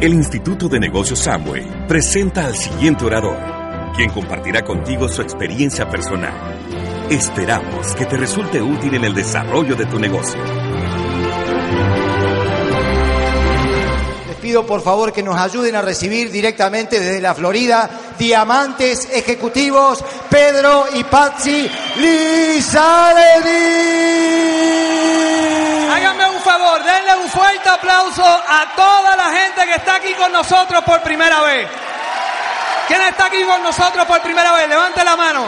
El Instituto de Negocios Samway presenta al siguiente orador, quien compartirá contigo su experiencia personal. Esperamos que te resulte útil en el desarrollo de tu negocio. Les pido por favor que nos ayuden a recibir directamente desde la Florida diamantes ejecutivos Pedro y Patsy Lizaledi. Denle un fuerte aplauso a toda la gente que está aquí con nosotros por primera vez. ¿Quién está aquí con nosotros por primera vez? Levante la mano.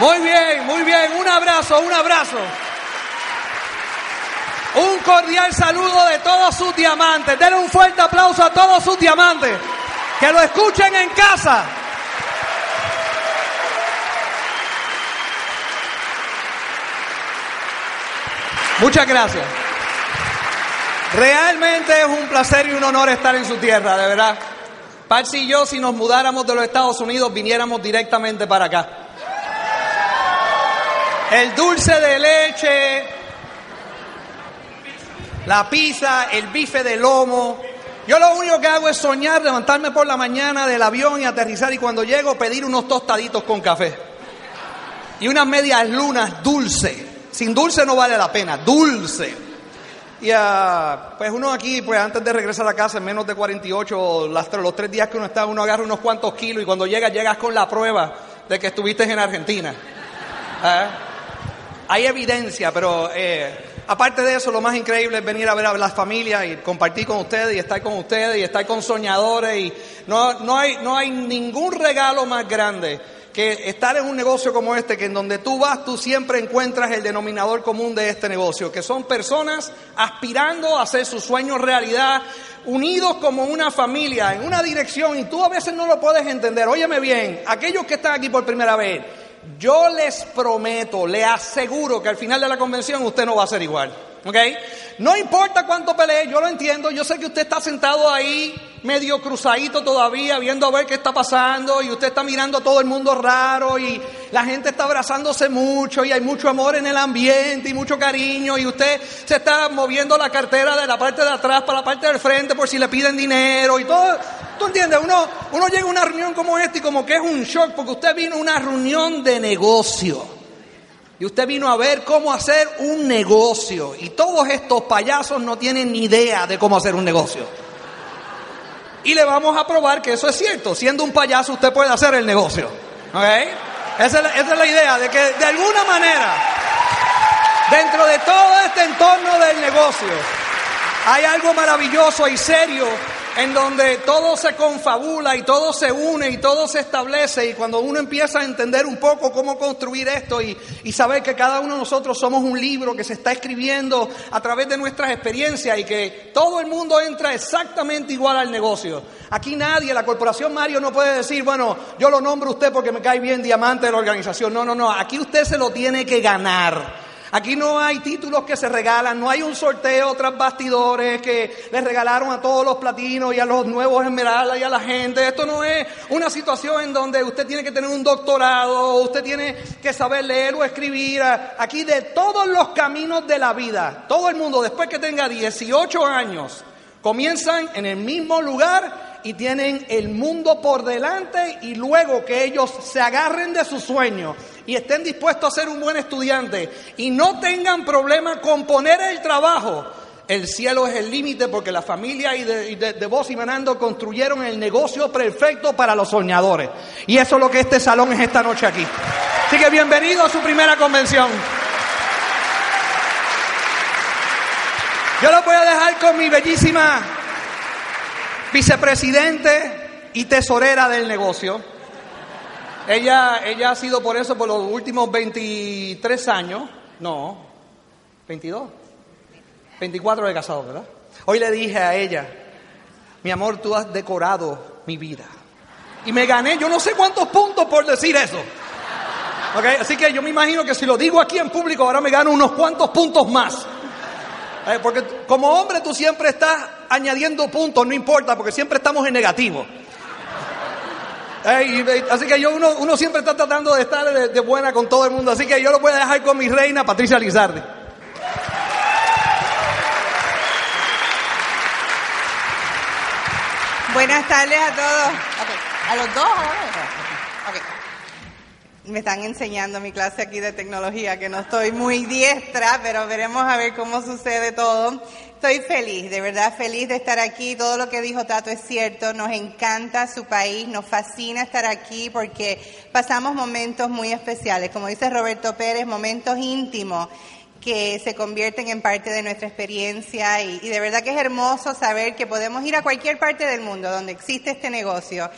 Muy bien, muy bien. Un abrazo, un abrazo. Un cordial saludo de todos sus diamantes. Denle un fuerte aplauso a todos sus diamantes. Que lo escuchen en casa. Muchas gracias. Realmente es un placer y un honor estar en su tierra, de verdad. Patsy y yo, si nos mudáramos de los Estados Unidos, viniéramos directamente para acá. El dulce de leche, la pizza, el bife de lomo. Yo lo único que hago es soñar, levantarme por la mañana del avión y aterrizar y cuando llego pedir unos tostaditos con café. Y unas medias lunas dulce. Sin dulce no vale la pena, dulce. Y ah, pues uno aquí, pues antes de regresar a casa en menos de 48, las, los tres días que uno está, uno agarra unos cuantos kilos y cuando llegas, llegas con la prueba de que estuviste en Argentina. ¿Eh? Hay evidencia, pero eh, aparte de eso, lo más increíble es venir a ver a las familias y compartir con ustedes y estar con ustedes y estar con soñadores. Y no, no, hay, no hay ningún regalo más grande que estar en un negocio como este, que en donde tú vas, tú siempre encuentras el denominador común de este negocio, que son personas aspirando a hacer sus sueños realidad, unidos como una familia, en una dirección, y tú a veces no lo puedes entender. Óyeme bien, aquellos que están aquí por primera vez, yo les prometo, le aseguro que al final de la convención usted no va a ser igual. ¿Ok? No importa cuánto pelee, yo lo entiendo. Yo sé que usted está sentado ahí, medio cruzadito todavía, viendo a ver qué está pasando, y usted está mirando a todo el mundo raro, y la gente está abrazándose mucho, y hay mucho amor en el ambiente, y mucho cariño, y usted se está moviendo la cartera de la parte de atrás para la parte del frente por si le piden dinero, y todo. ¿Tú entiendes? Uno, uno llega a una reunión como esta y como que es un shock, porque usted vino a una reunión de negocio. Y usted vino a ver cómo hacer un negocio. Y todos estos payasos no tienen ni idea de cómo hacer un negocio. Y le vamos a probar que eso es cierto. Siendo un payaso usted puede hacer el negocio. ¿Ok? Esa es la, esa es la idea, de que de alguna manera, dentro de todo este entorno del negocio, hay algo maravilloso y serio en donde todo se confabula y todo se une y todo se establece y cuando uno empieza a entender un poco cómo construir esto y, y, saber que cada uno de nosotros somos un libro que se está escribiendo a través de nuestras experiencias y que todo el mundo entra exactamente igual al negocio. Aquí nadie, la corporación Mario no puede decir, bueno, yo lo nombro a usted porque me cae bien diamante de la organización. No, no, no, aquí usted se lo tiene que ganar. Aquí no hay títulos que se regalan, no hay un sorteo tras bastidores que les regalaron a todos los platinos y a los nuevos esmeraldas y a la gente. Esto no es una situación en donde usted tiene que tener un doctorado, usted tiene que saber leer o escribir. Aquí de todos los caminos de la vida, todo el mundo después que tenga 18 años, comienzan en el mismo lugar y tienen el mundo por delante y luego que ellos se agarren de sus sueños y estén dispuestos a ser un buen estudiante y no tengan problema con poner el trabajo, el cielo es el límite porque la familia y de, de, de vos y Manando construyeron el negocio perfecto para los soñadores. Y eso es lo que este salón es esta noche aquí. Así que bienvenido a su primera convención. Yo lo voy a dejar con mi bellísima vicepresidente y tesorera del negocio. Ella, ella ha sido por eso por los últimos 23 años. No, 22. 24 de casado, ¿verdad? Hoy le dije a ella, mi amor, tú has decorado mi vida. Y me gané, yo no sé cuántos puntos por decir eso. ¿Okay? Así que yo me imagino que si lo digo aquí en público, ahora me gano unos cuantos puntos más. ¿Eh? Porque como hombre tú siempre estás añadiendo puntos, no importa, porque siempre estamos en negativo. ¿Eh? Y, así que yo uno, uno, siempre está tratando de estar de, de, buena con todo el mundo. Así que yo lo voy a dejar con mi reina Patricia Lizardi. Buenas tardes a todos. ¿A los dos Me están enseñando mi clase aquí de tecnología, que no estoy muy diestra, pero veremos a ver cómo sucede todo. Estoy feliz, de verdad feliz de estar aquí. Todo lo que dijo Tato es cierto. Nos encanta su país, nos fascina estar aquí porque pasamos momentos muy especiales. Como dice Roberto Pérez, momentos íntimos que se convierten en parte de nuestra experiencia y, de verdad que es hermoso saber que podemos ir a cualquier parte del mundo donde existe este negocio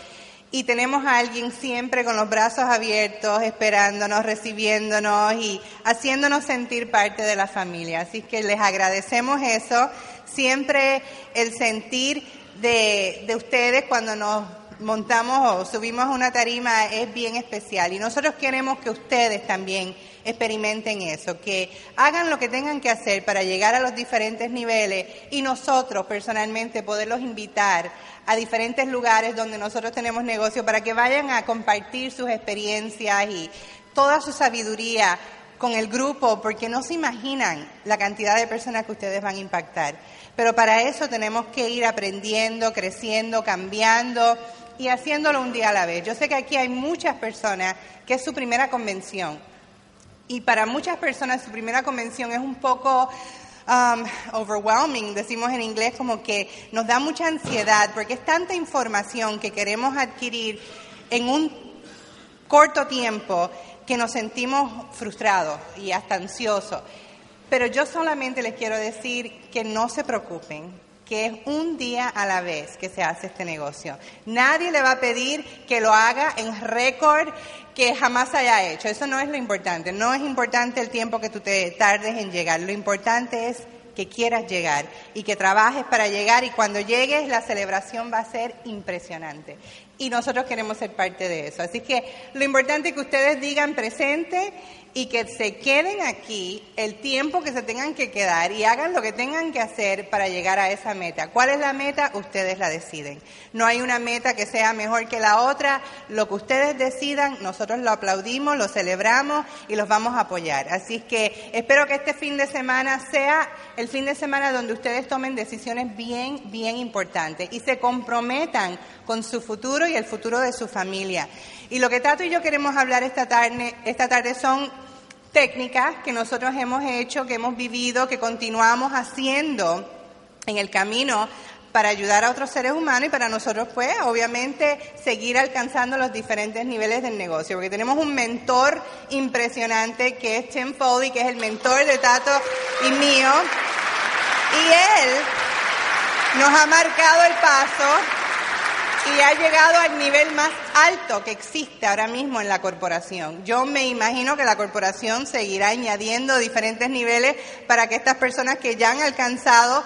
y tenemos a alguien siempre con los brazos abiertos, esperándonos, recibiéndonos y haciéndonos sentir parte de la familia. Así que les agradecemos eso, siempre el sentir de, de ustedes cuando nos montamos o subimos a una tarima es bien especial y nosotros queremos que ustedes también experimenten eso, que hagan lo que tengan que hacer para llegar a los diferentes niveles y nosotros personalmente poderlos invitar a diferentes lugares donde nosotros tenemos negocio para que vayan a compartir sus experiencias y toda su sabiduría con el grupo, porque no se imaginan la cantidad de personas que ustedes van a impactar. Pero para eso tenemos que ir aprendiendo, creciendo, cambiando y haciéndolo un día a la vez. Yo sé que aquí hay muchas personas que es su primera convención y para muchas personas su primera convención es un poco um, overwhelming, decimos en inglés, como que nos da mucha ansiedad porque es tanta información que queremos adquirir en un corto tiempo que nos sentimos frustrados y hasta ansiosos. Pero yo solamente les quiero decir que no se preocupen, que es un día a la vez que se hace este negocio. Nadie le va a pedir que lo haga en récord que jamás haya hecho. Eso no es lo importante. No es importante el tiempo que tú te tardes en llegar. Lo importante es que quieras llegar y que trabajes para llegar y cuando llegues la celebración va a ser impresionante. Y nosotros queremos ser parte de eso. Así que lo importante es que ustedes digan presente y que se queden aquí el tiempo que se tengan que quedar y hagan lo que tengan que hacer para llegar a esa meta. ¿Cuál es la meta? Ustedes la deciden. No hay una meta que sea mejor que la otra. Lo que ustedes decidan, nosotros lo aplaudimos, lo celebramos y los vamos a apoyar. Así que espero que este fin de semana sea el fin de semana donde ustedes tomen decisiones bien, bien importantes y se comprometan con su futuro y el futuro de su familia. Y lo que Tato y yo queremos hablar esta tarde, esta tarde son técnicas que nosotros hemos hecho, que hemos vivido, que continuamos haciendo en el camino para ayudar a otros seres humanos y para nosotros, pues, obviamente, seguir alcanzando los diferentes niveles del negocio. Porque tenemos un mentor impresionante que es Tim Foley, que es el mentor de Tato y mío. Y él nos ha marcado el paso y ha llegado al nivel más alto que existe ahora mismo en la corporación. Yo me imagino que la corporación seguirá añadiendo diferentes niveles para que estas personas que ya han alcanzado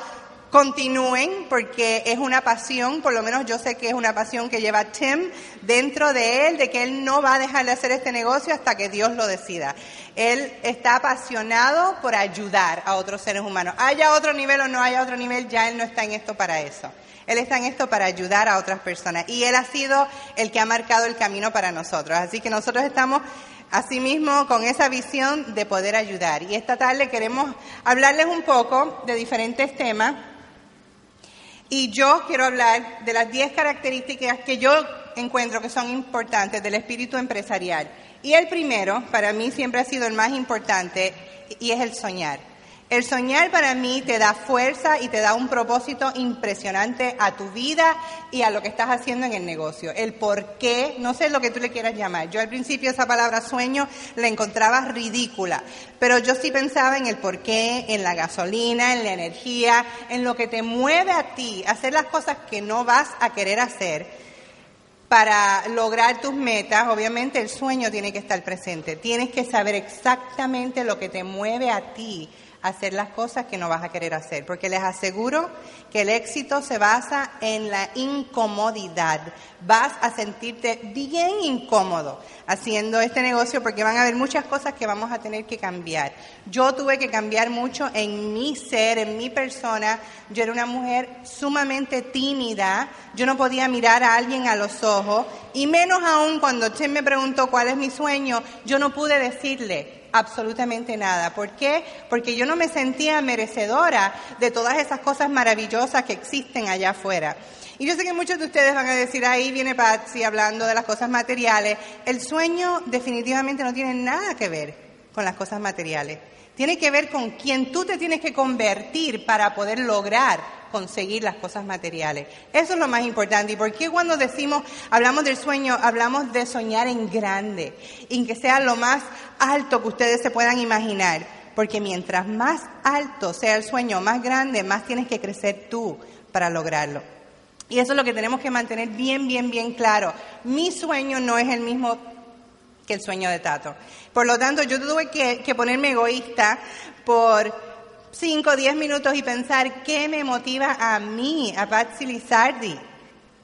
continúen porque es una pasión, por lo menos yo sé que es una pasión que lleva Tim dentro de él, de que él no va a dejar de hacer este negocio hasta que Dios lo decida. Él está apasionado por ayudar a otros seres humanos. Haya otro nivel o no haya otro nivel, ya él no está en esto para eso. Él está en esto para ayudar a otras personas y Él ha sido el que ha marcado el camino para nosotros. Así que nosotros estamos asimismo con esa visión de poder ayudar. Y esta tarde queremos hablarles un poco de diferentes temas. Y yo quiero hablar de las 10 características que yo encuentro que son importantes del espíritu empresarial. Y el primero, para mí siempre ha sido el más importante, y es el soñar. El soñar para mí te da fuerza y te da un propósito impresionante a tu vida y a lo que estás haciendo en el negocio. El por qué, no sé lo que tú le quieras llamar. Yo al principio esa palabra sueño la encontraba ridícula, pero yo sí pensaba en el por qué, en la gasolina, en la energía, en lo que te mueve a ti, hacer las cosas que no vas a querer hacer para lograr tus metas, obviamente el sueño tiene que estar presente. Tienes que saber exactamente lo que te mueve a ti hacer las cosas que no vas a querer hacer, porque les aseguro que el éxito se basa en la incomodidad. Vas a sentirte bien incómodo haciendo este negocio porque van a haber muchas cosas que vamos a tener que cambiar. Yo tuve que cambiar mucho en mi ser, en mi persona. Yo era una mujer sumamente tímida, yo no podía mirar a alguien a los ojos y menos aún cuando Chen me preguntó cuál es mi sueño, yo no pude decirle absolutamente nada. ¿Por qué? Porque yo no me sentía merecedora de todas esas cosas maravillosas que existen allá afuera. Y yo sé que muchos de ustedes van a decir, ahí viene Patsy hablando de las cosas materiales. El sueño definitivamente no tiene nada que ver con las cosas materiales. Tiene que ver con quién tú te tienes que convertir para poder lograr conseguir las cosas materiales. Eso es lo más importante. ¿Y por qué cuando decimos, hablamos del sueño, hablamos de soñar en grande, y que sea lo más alto que ustedes se puedan imaginar? Porque mientras más alto sea el sueño, más grande, más tienes que crecer tú para lograrlo. Y eso es lo que tenemos que mantener bien, bien, bien claro. Mi sueño no es el mismo que el sueño de Tato. Por lo tanto, yo tuve que, ponerme egoísta por 5 o 10 minutos y pensar qué me motiva a mí, a Patsy Lizardi,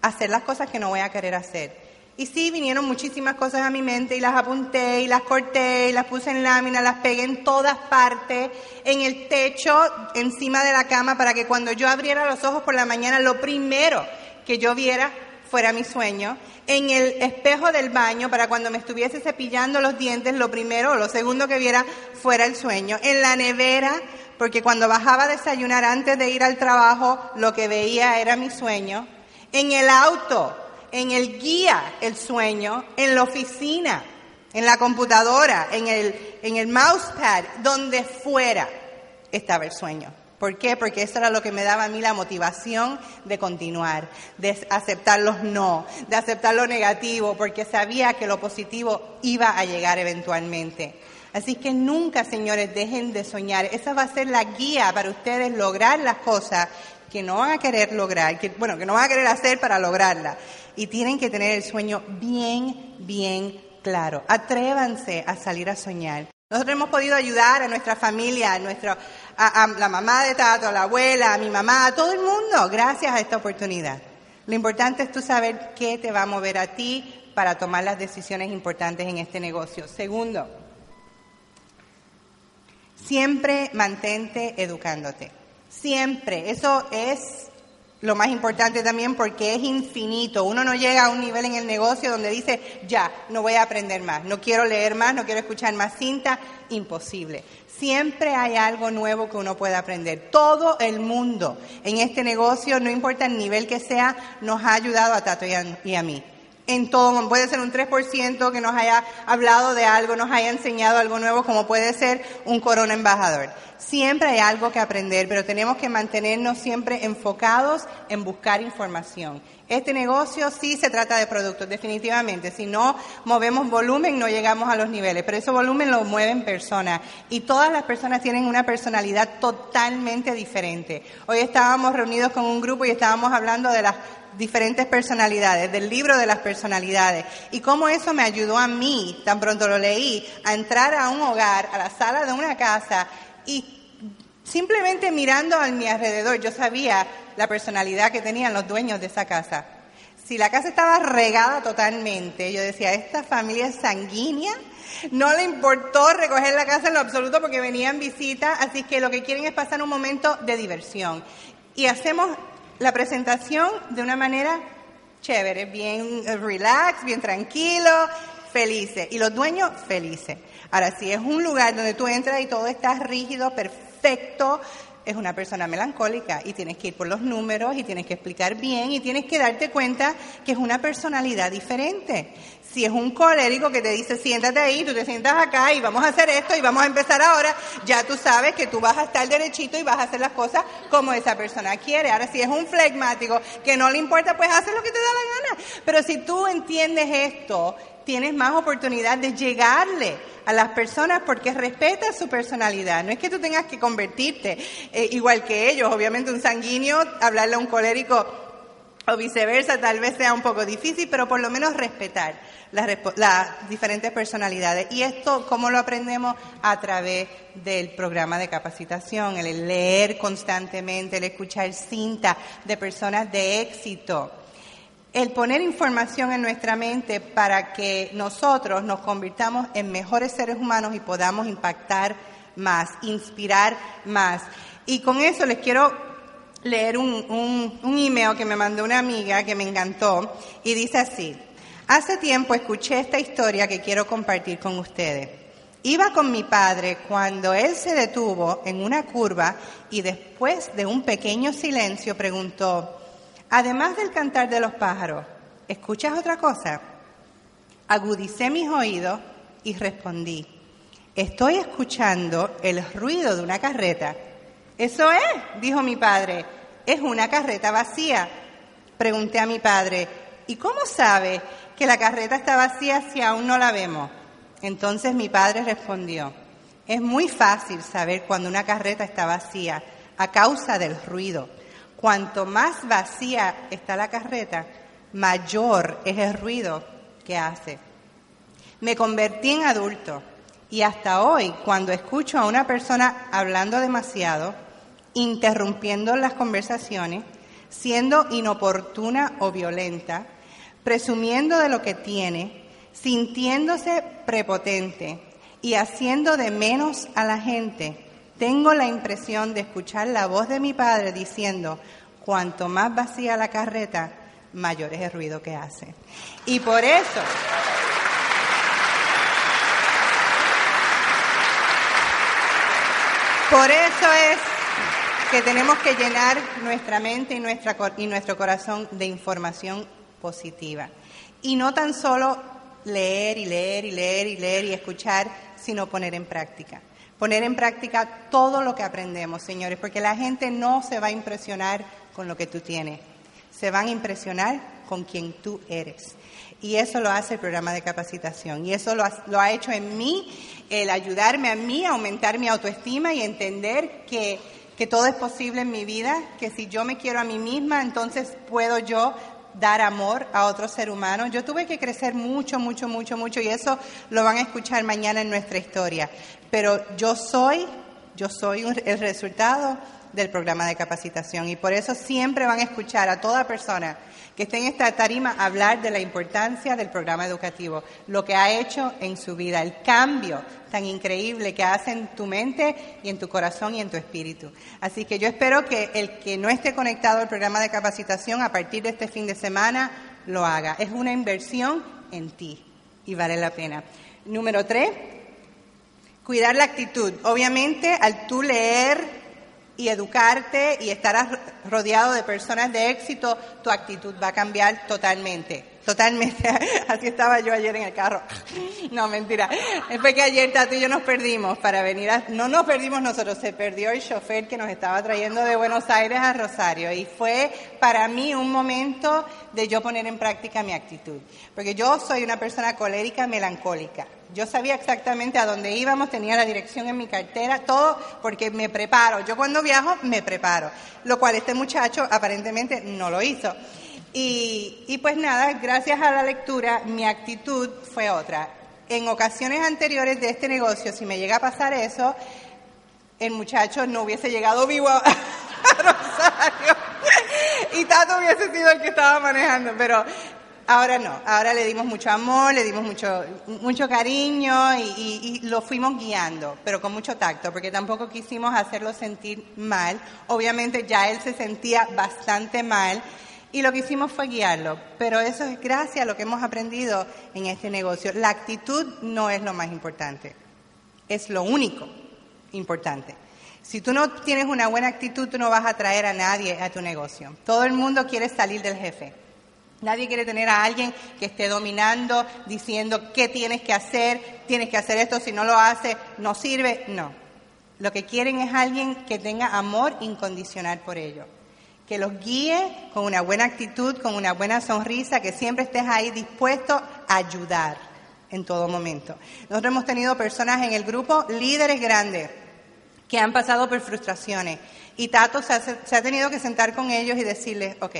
a hacer las cosas que no voy a querer hacer. Y sí, vinieron muchísimas cosas a mi mente y las apunté y las corté y las puse en lámina, las pegué en todas partes, en el techo, encima de la cama, para que cuando yo abriera los ojos por la mañana, lo primero que yo viera fuera mi sueño. En el espejo del baño, para cuando me estuviese cepillando los dientes, lo primero o lo segundo que viera fuera el sueño. En la nevera, porque cuando bajaba a desayunar antes de ir al trabajo, lo que veía era mi sueño. En el auto, en el guía el sueño, en la oficina, en la computadora, en el, en el mousepad, donde fuera estaba el sueño. ¿Por qué? Porque eso era lo que me daba a mí la motivación de continuar, de aceptar los no, de aceptar lo negativo, porque sabía que lo positivo iba a llegar eventualmente. Así que nunca, señores, dejen de soñar. Esa va a ser la guía para ustedes lograr las cosas que no van a querer lograr, que, bueno, que no van a querer hacer para lograrlas y tienen que tener el sueño bien, bien claro. Atrévanse a salir a soñar. Nosotros hemos podido ayudar a nuestra familia, a, nuestro, a, la mamá de Tato, a la abuela, a mi mamá, a todo el mundo, gracias a esta oportunidad. Lo importante es tú saber qué te va a mover a ti para tomar las decisiones importantes en este negocio. Segundo, siempre mantente educándote. Siempre. Eso es lo más importante también porque es infinito. Uno no llega a un nivel en el negocio donde dice, ya, no voy a aprender más, no quiero leer más, no quiero escuchar más cinta. Imposible. Siempre hay algo nuevo que uno puede aprender. Todo el mundo en este negocio, no importa el nivel que sea, nos ha ayudado a Tato y a, mí en todo, puede ser un 3% que nos haya hablado de algo, nos haya enseñado algo nuevo, como puede ser un corona embajador. Siempre hay algo que aprender, pero tenemos que mantenernos siempre enfocados en buscar información. Este negocio sí se trata de productos, definitivamente. Si no movemos volumen, no llegamos a los niveles, pero ese volumen lo mueven personas. Y todas las personas tienen una personalidad totalmente diferente. Hoy estábamos reunidos con un grupo y estábamos hablando de las diferentes personalidades, del libro de las personalidades, y cómo eso me ayudó a mí, tan pronto lo leí, a entrar a un hogar, a la sala de una casa y simplemente mirando a mi alrededor, yo sabía la personalidad que tenían los dueños de esa casa. Si la casa estaba regada totalmente, yo decía, esta familia es sanguínea, no le importó recoger la casa en lo absoluto porque venían visitas, así que lo que quieren es pasar un momento de diversión. Y hacemos la presentación de una manera chévere, bien relax, bien tranquilo, felices. Y los dueños felices. Ahora, si es un lugar donde tú entras y todo está rígido, perfecto, es una persona melancólica y tienes que ir por los números y tienes que explicar bien y tienes que darte cuenta que es una personalidad diferente. Si es un colérico que te dice siéntate ahí, tú te sientas acá y vamos a hacer esto y vamos a empezar ahora, ya tú sabes que tú vas a estar derechito y vas a hacer las cosas como esa persona quiere. Ahora, si es un flegmático que no le importa, pues hace lo que te da la gana. Pero si tú entiendes esto, tienes más oportunidad de llegarle a las personas porque respetas su personalidad. No es que tú tengas que convertirte eh, igual que ellos. Obviamente un sanguíneo, hablarle a un colérico o viceversa tal vez sea un poco difícil, pero por lo menos respetar las, las, diferentes personalidades. Y esto, ¿cómo lo aprendemos? A través del programa de capacitación, el leer constantemente, el escuchar cinta de personas de éxito el poner información en nuestra mente para que nosotros nos convirtamos en mejores seres humanos y podamos impactar más, inspirar más. Y con eso les quiero leer un, un, email que me mandó una amiga que me encantó y dice así, hace tiempo escuché esta historia que quiero compartir con ustedes. Iba con mi padre cuando él se detuvo en una curva y después de un pequeño silencio preguntó, además del cantar de los pájaros, ¿escuchas otra cosa? Agudicé mis oídos y respondí, estoy escuchando el ruido de una carreta. Eso es, dijo mi padre, es una carreta vacía. Pregunté a mi padre, ¿y cómo sabe que la carreta está vacía si aún no la vemos? Entonces mi padre respondió, es muy fácil saber cuando una carreta está vacía a causa del ruido. Cuanto más vacía está la carreta, mayor es el ruido que hace. Me convertí en adulto y hasta hoy, cuando escucho a una persona hablando demasiado, interrumpiendo las conversaciones, siendo inoportuna o violenta, presumiendo de lo que tiene, sintiéndose prepotente y haciendo de menos a la gente, tengo la impresión de escuchar la voz de mi padre diciendo, cuanto más vacía la carreta, mayor es el ruido que hace. Y por eso... Por eso es que tenemos que llenar nuestra mente y, y nuestro corazón de información positiva. Y no tan solo leer y leer y leer y leer y escuchar, sino poner en práctica. Poner en práctica todo lo que aprendemos, señores, porque la gente no se va a impresionar con lo que tú tienes, se van a impresionar con quien tú eres. Y eso lo hace el programa de capacitación. Y eso lo ha, hecho en mí, el ayudarme a mí a aumentar mi autoestima y entender que, que todo es posible en mi vida, que si yo me quiero a mí misma, entonces puedo yo dar amor a otro ser humano. Yo tuve que crecer mucho, mucho, mucho, mucho y eso lo van a escuchar mañana en nuestra historia. Pero yo soy, yo soy el resultado del programa de capacitación y por eso siempre van a escuchar a toda persona que esté en esta tarima hablar de la importancia del programa educativo, lo que ha hecho en su vida, el cambio tan increíble que hace en tu mente y en tu corazón y en tu espíritu. Así que yo espero que el que no esté conectado al programa de capacitación a partir de este fin de semana lo haga. Es una inversión en ti y vale la pena. Número tres, cuidar la actitud. Obviamente, al tú leer y educarte y estar rodeado de personas de éxito, tu actitud va a cambiar totalmente. Totalmente. Así estaba yo ayer en el carro. No, mentira. Fue que ayer Tato y yo nos perdimos para venir a... No nos perdimos nosotros, se perdió el chofer que nos estaba trayendo de Buenos Aires a Rosario. Y fue para mí un momento de yo poner en práctica mi actitud. Porque yo soy una persona colérica, melancólica. Yo sabía exactamente a dónde íbamos, tenía la dirección en mi cartera, todo porque me preparo. Yo cuando viajo me preparo. Lo cual este muchacho aparentemente no lo hizo. Y, pues nada, gracias a la lectura mi actitud fue otra. En ocasiones anteriores de este negocio, si me llega a pasar eso, el muchacho no hubiese llegado vivo a, Rosario y Tato hubiese sido el que estaba manejando, pero ahora no, ahora le dimos mucho amor, le dimos mucho, mucho cariño y, y, lo fuimos guiando, pero con mucho tacto, porque tampoco quisimos hacerlo sentir mal. Obviamente ya él se sentía bastante mal y lo que hicimos fue guiarlo, pero eso es gracias a lo que hemos aprendido en este negocio. La actitud no es lo más importante, es lo único importante. Si tú no tienes una buena actitud, tú no vas a traer a nadie a tu negocio. Todo el mundo quiere salir del jefe. Nadie quiere tener a alguien que esté dominando, diciendo qué tienes que hacer, tienes que hacer esto, si no lo haces, no sirve. No. Lo que quieren es alguien que tenga amor incondicional por ellos que los guíe con una buena actitud, con una buena sonrisa, que siempre estés ahí dispuesto a ayudar en todo momento. Nosotros hemos tenido personas en el grupo, líderes grandes, que han pasado por frustraciones. Y Tato se ha, tenido que sentar con ellos y decirles, ok,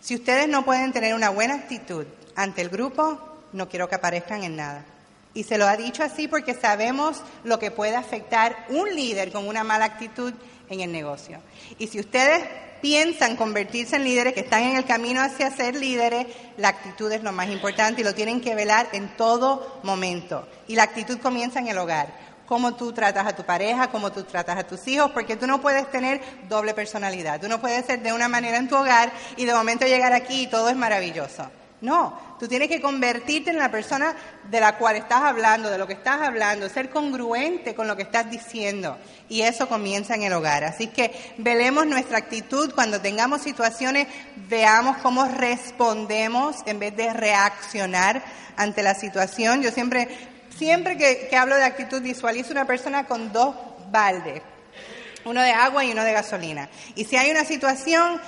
si ustedes no pueden tener una buena actitud ante el grupo, no quiero que aparezcan en nada. Y se lo ha dicho así porque sabemos lo que puede afectar un líder con una mala actitud en el negocio. Y si ustedes piensan convertirse en líderes, que están en el camino hacia ser líderes, la actitud es lo más importante y lo tienen que velar en todo momento. Y la actitud comienza en el hogar. Cómo tú tratas a tu pareja, cómo tú tratas a tus hijos, porque tú no puedes tener doble personalidad. Tú no puedes ser de una manera en tu hogar y de momento llegar aquí y todo es maravilloso. No, tú tienes que convertirte en la persona de la cual estás hablando, de lo que estás hablando, ser congruente con lo que estás diciendo. Y eso comienza en el hogar. Así que velemos nuestra actitud cuando tengamos situaciones, veamos cómo respondemos en vez de reaccionar ante la situación. Yo siempre, siempre que, que hablo de actitud, visualizo una persona con dos baldes, uno de agua y uno de gasolina. Y si hay una situación,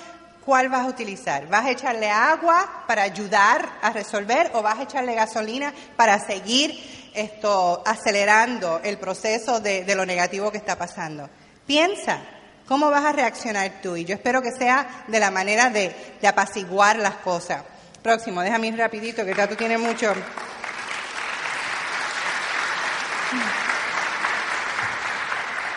¿cuál vas a utilizar? ¿Vas a echarle agua para ayudar a resolver o vas a echarle gasolina para seguir esto acelerando el proceso de, lo negativo que está pasando? Piensa, ¿cómo vas a reaccionar tú? Y yo espero que sea de la manera de, de apaciguar las cosas. Próximo, déjame ir rapidito, que ya tú tienes mucho.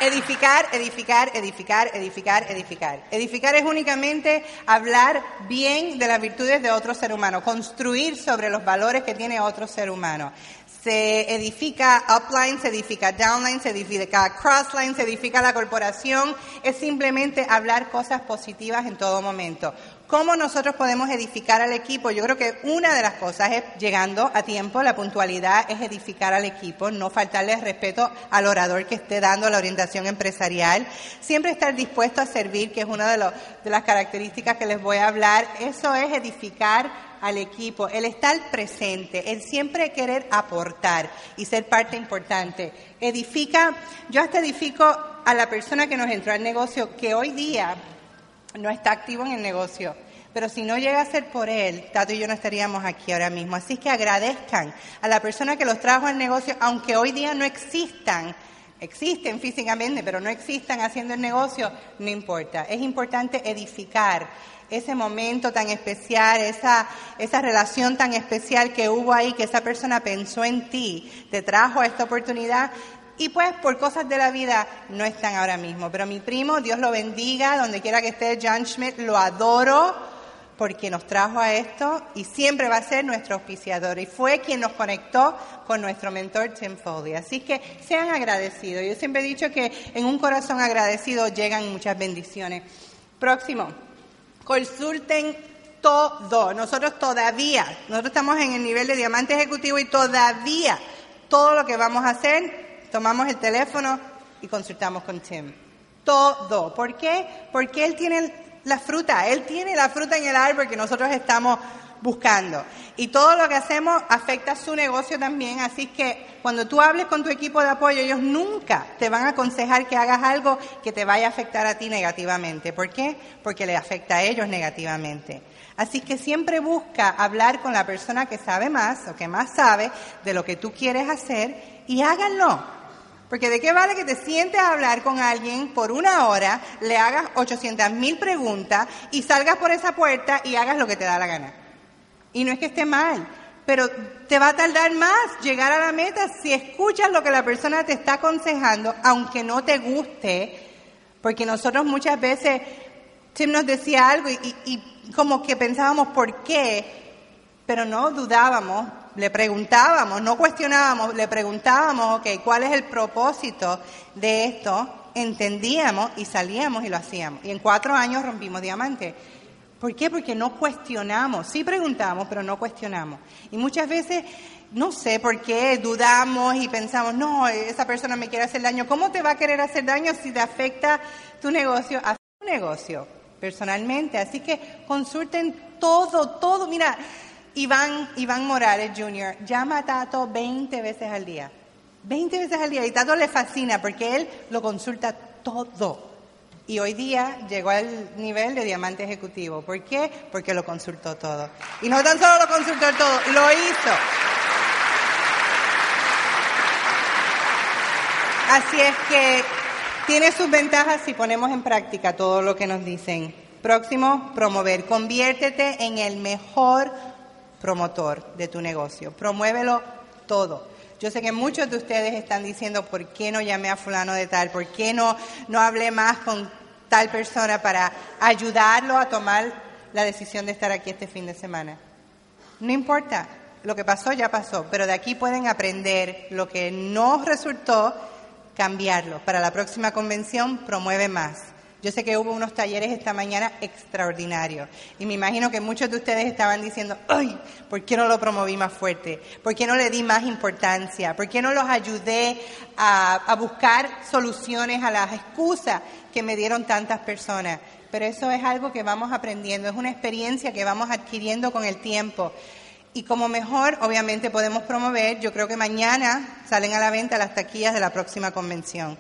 Edificar, edificar, edificar, edificar, edificar. Edificar es únicamente hablar bien de las virtudes de otro ser humano, construir sobre los valores que tiene otro ser humano. Se edifica upline, se edifica downline, se edifica crossline, se edifica la corporación. Es simplemente hablar cosas positivas en todo momento. ¿Cómo nosotros podemos edificar al equipo? Yo creo que una de las cosas es llegando a tiempo, la puntualidad es edificar al equipo, no faltarle respeto al orador que esté dando la orientación empresarial, siempre estar dispuesto a servir, que es una de, las características que les voy a hablar, eso es edificar al equipo, el estar presente, el siempre querer aportar y ser parte importante. Edifica, yo hasta edifico a la persona que nos entró al negocio, que hoy día no está activo en el negocio. Pero si no llega a ser por él, Tato y yo no estaríamos aquí ahora mismo. Así que agradezcan a la persona que los trajo al negocio, aunque hoy día no existan, existen físicamente, pero no existan haciendo el negocio, no importa. Es importante edificar ese momento tan especial, esa, esa relación tan especial que hubo ahí, que esa persona pensó en ti, te trajo esta oportunidad y pues por cosas de la vida no están ahora mismo. Pero mi primo, Dios lo bendiga, donde quiera que esté, John Schmidt, lo adoro porque nos trajo a esto y siempre va a ser nuestro auspiciador. Y fue quien nos conectó con nuestro mentor Tim Foley. Así que sean agradecidos. Yo siempre he dicho que en un corazón agradecido llegan muchas bendiciones. Próximo, consulten todo. Nosotros todavía, nosotros estamos en el nivel de diamante ejecutivo y todavía todo lo que vamos a hacer tomamos el teléfono y consultamos con Tim. Todo. ¿Por qué? Porque él tiene la fruta, él tiene la fruta en el árbol que nosotros estamos buscando. Y todo lo que hacemos afecta a su negocio también, así que cuando tú hables con tu equipo de apoyo, ellos nunca te van a aconsejar que hagas algo que te vaya a afectar a ti negativamente. ¿Por qué? Porque le afecta a ellos negativamente. Así que siempre busca hablar con la persona que sabe más o que más sabe de lo que tú quieres hacer y háganlo. Porque de qué vale que te sientes a hablar con alguien por una hora, le hagas 800 mil preguntas y salgas por esa puerta y hagas lo que te da la gana. Y no es que esté mal, pero te va a tardar más llegar a la meta si escuchas lo que la persona te está aconsejando, aunque no te guste, porque nosotros muchas veces, Tim nos decía algo y, y como que pensábamos por qué, pero no dudábamos le preguntábamos, no cuestionábamos, le preguntábamos, ok, ¿cuál es el propósito de esto? Entendíamos y salíamos y lo hacíamos. Y en cuatro años rompimos diamante. ¿Por qué? Porque no cuestionamos. Sí preguntamos, pero no cuestionamos. Y muchas veces, no sé por qué, dudamos y pensamos, no, esa persona me quiere hacer daño. ¿Cómo te va a querer hacer daño si te afecta tu negocio? A tu negocio, personalmente. Así que consulten todo, todo. Mira, Iván, Morales Jr. llama a Tato 20 veces al día. 20 veces al día. Y Tato le fascina porque él lo consulta todo. Y hoy día llegó al nivel de diamante ejecutivo. ¿Por qué? Porque lo consultó todo. Y no tan solo lo consultó todo, lo hizo. Así es que tiene sus ventajas si ponemos en práctica todo lo que nos dicen. Próximo, promover. Conviértete en el mejor promotor de tu negocio. Promuévelo todo. Yo sé que muchos de ustedes están diciendo, ¿por qué no llamé a fulano de tal? ¿Por qué no, no hablé más con tal persona para ayudarlo a tomar la decisión de estar aquí este fin de semana? No importa, lo que pasó ya pasó, pero de aquí pueden aprender lo que no resultó, cambiarlo. Para la próxima convención, promueve más. Yo sé que hubo unos talleres esta mañana extraordinarios y me imagino que muchos de ustedes estaban diciendo, ay, ¿por qué no lo promoví más fuerte? ¿Por qué no le di más importancia? ¿Por qué no los ayudé a, a buscar soluciones a las excusas que me dieron tantas personas? Pero eso es algo que vamos aprendiendo, es una experiencia que vamos adquiriendo con el tiempo. Y como mejor, obviamente, podemos promover, yo creo que mañana salen a la venta las taquillas de la próxima convención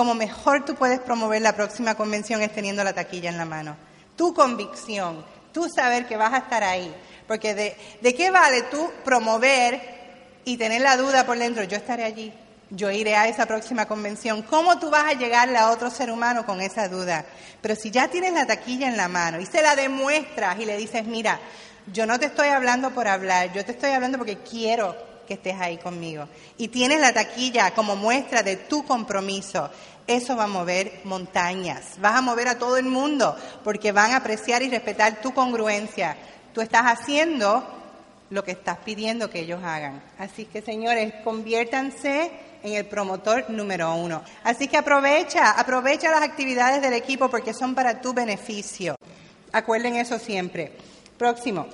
como mejor tú puedes promover la próxima convención es teniendo la taquilla en la mano. Tu convicción, tú saber que vas a estar ahí. Porque de, qué vale tú promover y tener la duda por dentro, yo estaré allí, yo iré a esa próxima convención. ¿Cómo tú vas a llegarle a otro ser humano con esa duda? Pero si ya tienes la taquilla en la mano y se la demuestras y le dices, mira, yo no te estoy hablando por hablar, yo te estoy hablando porque quiero que estés ahí conmigo. Y tienes la taquilla como muestra de tu compromiso. Eso va a mover montañas, vas a mover a todo el mundo porque van a apreciar y respetar tu congruencia. Tú estás haciendo lo que estás pidiendo que ellos hagan. Así que, señores, conviértanse en el promotor número uno. Así que aprovecha, aprovecha las actividades del equipo porque son para tu beneficio. Acuerden eso siempre. Próximo,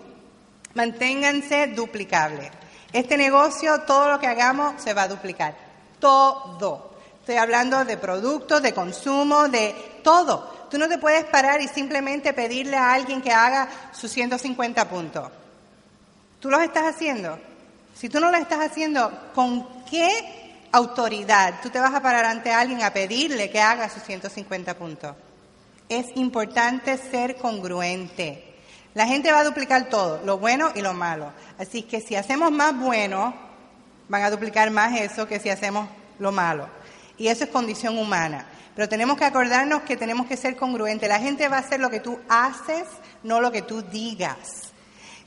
manténganse duplicables. Este negocio, todo lo que hagamos se va a duplicar. Todo. Estoy hablando de productos, de consumo, de todo. Tú no te puedes parar y simplemente pedirle a alguien que haga sus 150 puntos. ¿Tú los estás haciendo? Si tú no lo estás haciendo, ¿con qué autoridad tú te vas a parar ante alguien a pedirle que haga sus 150 puntos? Es importante ser congruente. La gente va a duplicar todo, lo bueno y lo malo. Así que si hacemos más bueno, van a duplicar más eso que si hacemos lo malo. Y eso es condición humana. Pero tenemos que acordarnos que tenemos que ser congruentes. La gente va a hacer lo que tú haces, no lo que tú digas.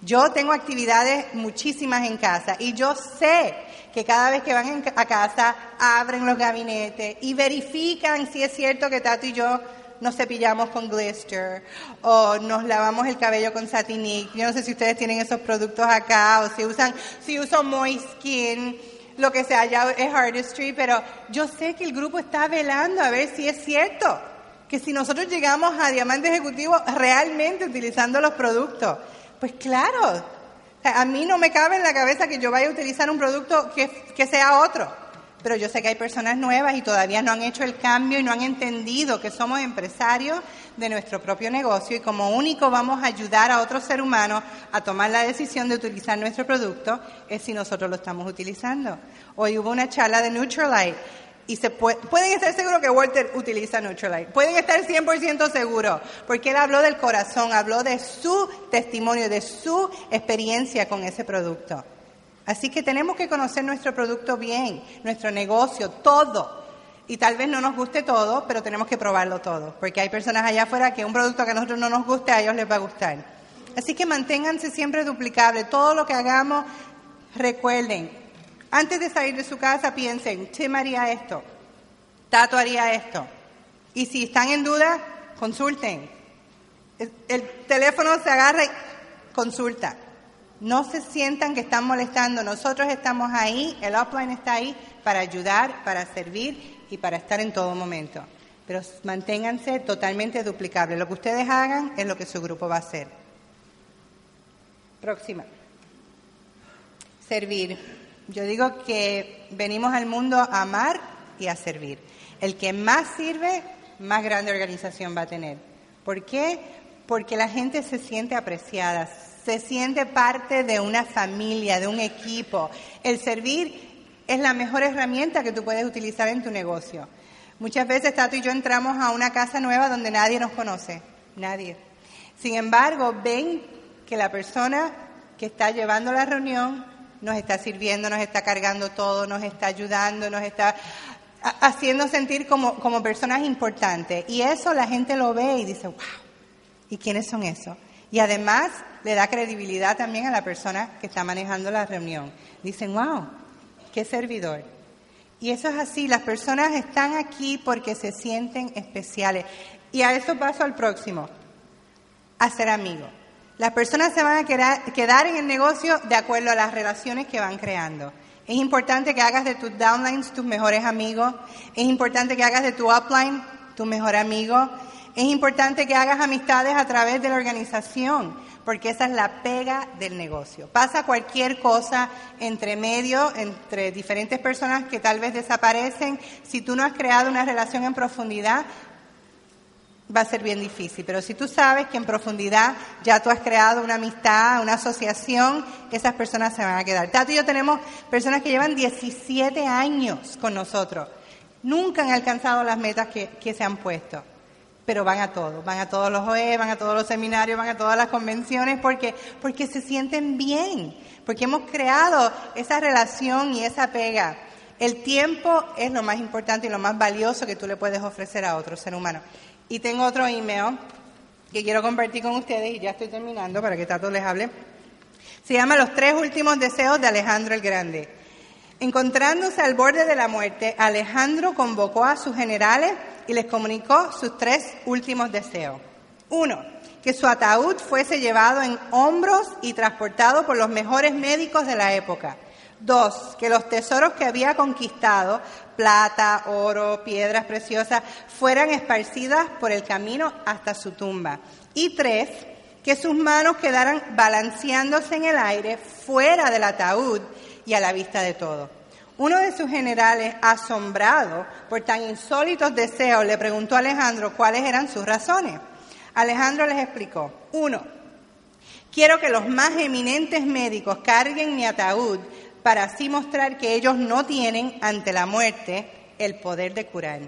Yo tengo actividades muchísimas en casa y yo sé que cada vez que van a casa abren los gabinetes y verifican si es cierto que Tato y yo nos cepillamos con Glister o nos lavamos el cabello con Satinic. Yo no sé si ustedes tienen esos productos acá o si usan, si usan Moist Skin, lo que sea, ya es Artistry, pero yo sé que el grupo está velando a ver si es cierto que si nosotros llegamos a diamante ejecutivo realmente utilizando los productos, pues claro, a mí no me cabe en la cabeza que yo vaya a utilizar un producto que, que sea otro. Pero yo sé que hay personas nuevas y todavía no han hecho el cambio y no han entendido que somos empresarios de nuestro propio negocio y como único vamos a ayudar a otro ser humano a tomar la decisión de utilizar nuestro producto es si nosotros lo estamos utilizando. Hoy hubo una charla de Neutralite y se pueden estar seguros que Walter utiliza Neutralite. Pueden estar 100% seguros, porque él habló del corazón, habló de su testimonio, de su experiencia con ese producto. Así que tenemos que conocer nuestro producto bien, nuestro negocio, todo. Y tal vez no nos guste todo, pero tenemos que probarlo todo, porque hay personas allá afuera que un producto que a nosotros no nos guste, a ellos les va a gustar. Así que manténganse siempre duplicables. Todo lo que hagamos, recuerden, antes de salir de su casa, piensen, Tim haría esto, Tato haría esto. Y si están en duda, consulten. El, el teléfono se agarra y consulta. No se sientan que están molestando. Nosotros estamos ahí, el upline está ahí para ayudar, para servir y para estar en todo momento. Pero manténganse totalmente duplicables. Lo que ustedes hagan es lo que su grupo va a hacer. Próxima. Servir. Yo digo que venimos al mundo a amar y a servir. El que más sirve, más grande organización va a tener. ¿Por qué? Porque la gente se siente apreciada, se siente parte de una familia, de un equipo. El servir es la mejor herramienta que tú puedes utilizar en tu negocio. Muchas veces Tato y yo entramos a una casa nueva donde nadie nos conoce, nadie. Sin embargo, ven que la persona que está llevando la reunión nos está sirviendo, nos está cargando todo, nos está ayudando, nos está haciendo sentir como, como personas importantes. Y eso la gente lo ve y dice, wow, ¿y quiénes son esos? Y además le da credibilidad también a la persona que está manejando la reunión. Dicen, wow, qué servidor. Y eso es así, las personas están aquí porque se sienten especiales. Y a eso paso al próximo, a ser amigos. Las personas se van a quedar en el negocio de acuerdo a las relaciones que van creando. Es importante que hagas de tus downlines tus mejores amigos. Es importante que hagas de tu upline tu mejor amigo. Es importante que hagas amistades a través de la organización, porque esa es la pega del negocio. Pasa cualquier cosa entre medio, entre diferentes personas que tal vez desaparecen. Si tú no has creado una relación en profundidad, va a ser bien difícil. Pero si tú sabes que en profundidad ya tú has creado una amistad, una asociación, esas personas se van a quedar. Tato y yo tenemos personas que llevan 17 años con nosotros. Nunca han alcanzado las metas que, que se han puesto. Pero van a todos, van a todos los OE, van a todos los seminarios, van a todas las convenciones, porque, porque se sienten bien, porque hemos creado esa relación y esa pega. El tiempo es lo más importante y lo más valioso que tú le puedes ofrecer a otro ser humano. Y tengo otro email que quiero compartir con ustedes y ya estoy terminando para que Tato les hable. Se llama Los tres últimos deseos de Alejandro el Grande. Encontrándose al borde de la muerte, Alejandro convocó a sus generales y les comunicó sus tres últimos deseos. Uno, que su ataúd fuese llevado en hombros y transportado por los mejores médicos de la época. Dos, que los tesoros que había conquistado, plata, oro, piedras preciosas, fueran esparcidas por el camino hasta su tumba. Y tres, que sus manos quedaran balanceándose en el aire fuera del ataúd y a la vista de todo. Uno de sus generales, asombrado por tan insólitos deseos, le preguntó a Alejandro cuáles eran sus razones. Alejandro les explicó, uno, quiero que los más eminentes médicos carguen mi ataúd para así mostrar que ellos no tienen ante la muerte el poder de curar.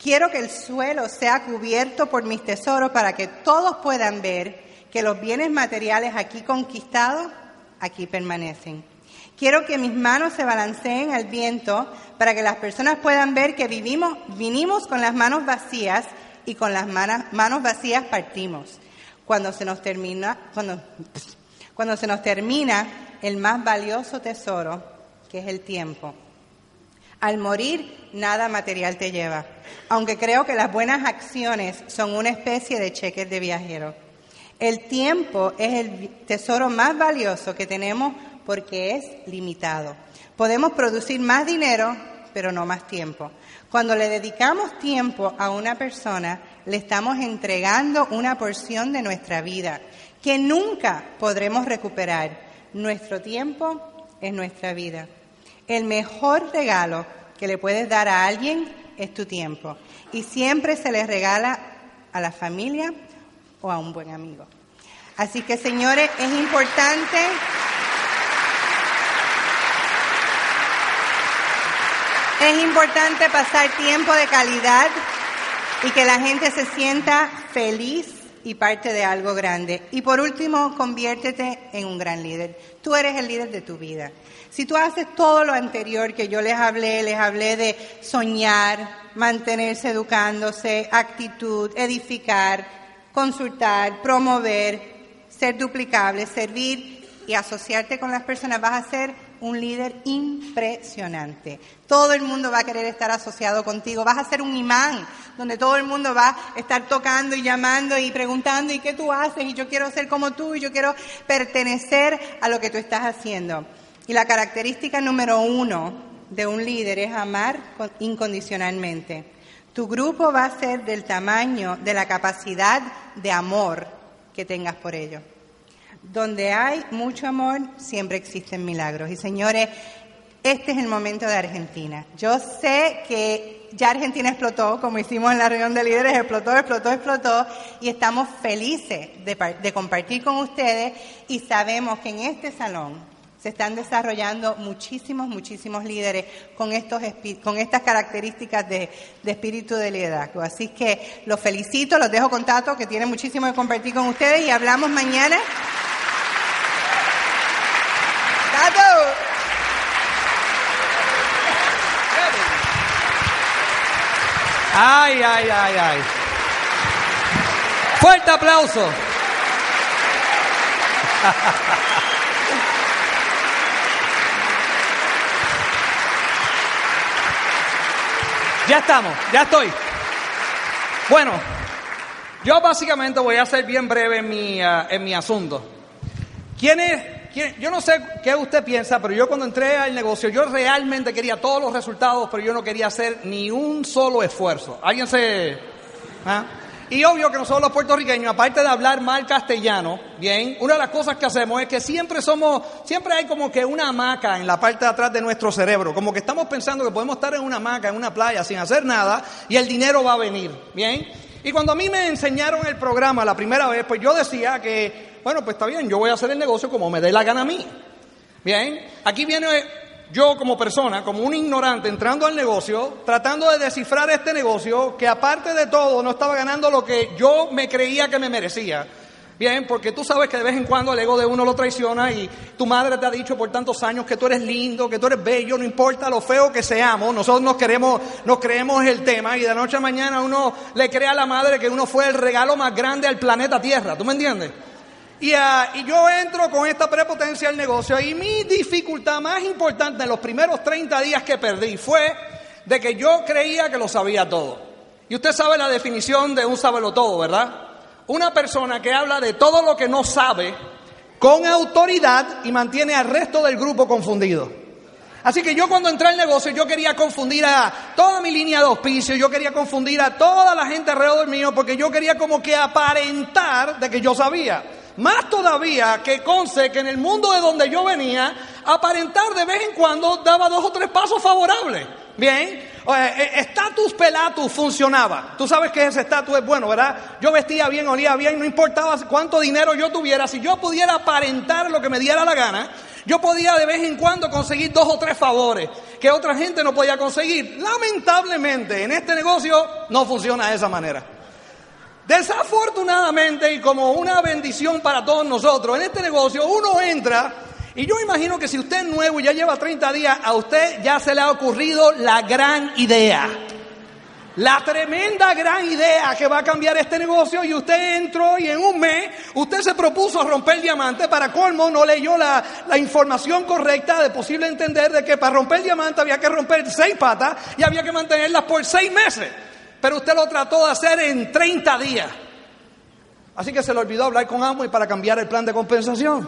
Quiero que el suelo sea cubierto por mis tesoros para que todos puedan ver que los bienes materiales aquí conquistados, aquí permanecen. Quiero que mis manos se balanceen al viento para que las personas puedan ver que vivimos, vinimos con las manos vacías y con las manos vacías partimos. Cuando se nos termina, cuando, cuando se nos termina el más valioso tesoro, que es el tiempo. Al morir, nada material te lleva, aunque creo que las buenas acciones son una especie de cheques de viajero. El tiempo es el tesoro más valioso que tenemos porque es limitado. Podemos producir más dinero, pero no más tiempo. Cuando le dedicamos tiempo a una persona, le estamos entregando una porción de nuestra vida que nunca podremos recuperar. Nuestro tiempo es nuestra vida. El mejor regalo que le puedes dar a alguien es tu tiempo. Y siempre se le regala a la familia o a un buen amigo. Así que, señores, es importante Es importante pasar tiempo de calidad y que la gente se sienta feliz y parte de algo grande. Y por último, conviértete en un gran líder. Tú eres el líder de tu vida. Si tú haces todo lo anterior que yo les hablé, les hablé de soñar, mantenerse educándose, actitud, edificar, consultar, promover, ser duplicable, servir y asociarte con las personas, vas a ser un líder impresionante. Todo el mundo va a querer estar asociado contigo. Vas a ser un imán donde todo el mundo va a estar tocando y llamando y preguntando, ¿y qué tú haces? Y yo quiero ser como tú y yo quiero pertenecer a lo que tú estás haciendo. Y la característica número uno de un líder es amar incondicionalmente. Tu grupo va a ser del tamaño de la capacidad de amor que tengas por ellos. Donde hay mucho amor, siempre existen milagros. Y señores, este es el momento de Argentina. Yo sé que ya Argentina explotó, como hicimos en la reunión de líderes, explotó, explotó, explotó, y estamos felices de, compartir con ustedes y sabemos que en este salón se están desarrollando muchísimos, muchísimos líderes con, estos, con estas características de, espíritu de liderazgo. Así que los felicito, los dejo con Tato, que tiene muchísimo que compartir con ustedes y hablamos mañana. Ay, ay, ay, ay. Fuerte aplauso. Ya estamos, ya estoy. Bueno, yo básicamente voy a ser bien breve en mi, uh, en mi asunto. ¿Quién es, quién, yo no sé qué usted piensa, pero yo cuando entré al negocio, yo realmente quería todos los resultados, pero yo no quería hacer ni un solo esfuerzo. ¿Alguien se...? ¿Ah? Y obvio que nosotros los puertorriqueños, aparte de hablar mal castellano, bien, una de las cosas que hacemos es que siempre somos, siempre hay como que una hamaca en la parte de atrás de nuestro cerebro, como que estamos pensando que podemos estar en una hamaca, en una playa, sin hacer nada, y el dinero va a venir, bien. Y cuando a mí me enseñaron el programa la primera vez, pues yo decía que, bueno, pues está bien, yo voy a hacer el negocio como me dé la gana a mí. Bien, aquí viene yo como persona, como un ignorante, entrando al negocio, tratando de descifrar este negocio, que aparte de todo no estaba ganando lo que yo me creía que me merecía. Bien, porque tú sabes que de vez en cuando el ego de uno lo traiciona y tu madre te ha dicho por tantos años que tú eres lindo, que tú eres bello, no importa lo feo que seamos, nosotros nos queremos, nos creemos el tema y de noche a mañana uno le cree a la madre que uno fue el regalo más grande al planeta Tierra, ¿tú me entiendes? Ah, y, yo entro con esta prepotencia al negocio y mi dificultad más importante en los primeros 30 días que perdí fue de que yo creía que lo sabía todo. Y usted sabe la definición de un sabelo todo, ¿verdad? Una persona que habla de todo lo que no sabe con autoridad y mantiene al resto del grupo confundido. Así que yo cuando entré al negocio yo quería confundir a toda mi línea de auspicio, yo quería confundir a toda la gente alrededor mío porque yo quería como que aparentar de que yo sabía. Más todavía que conce que en el mundo de donde yo venía, aparentar de vez en cuando daba dos o tres pasos favorables. Bien, estatus pelatus funcionaba. Tú sabes que ese estatus es bueno, ¿verdad? Yo vestía bien, olía bien, no importaba cuánto dinero yo tuviera, si yo pudiera aparentar lo que me diera la gana, yo podía de vez en cuando conseguir dos o tres favores que otra gente no podía conseguir. Lamentablemente, en este negocio no funciona de esa manera. Desafortunadamente y como una bendición para todos nosotros, en este negocio uno entra y yo imagino que si usted es nuevo y ya lleva 30 días, a usted ya se le ha ocurrido la gran idea. La tremenda gran idea que va a cambiar este negocio y usted entró y en un mes usted se propuso romper el diamante, para colmo no leyó la, la, información correcta de posible entender de que para romper el diamante había que romper seis patas y había que mantenerlas por seis meses pero usted lo trató de hacer en 30 días. Así que se le olvidó hablar con Amway para cambiar el plan de compensación.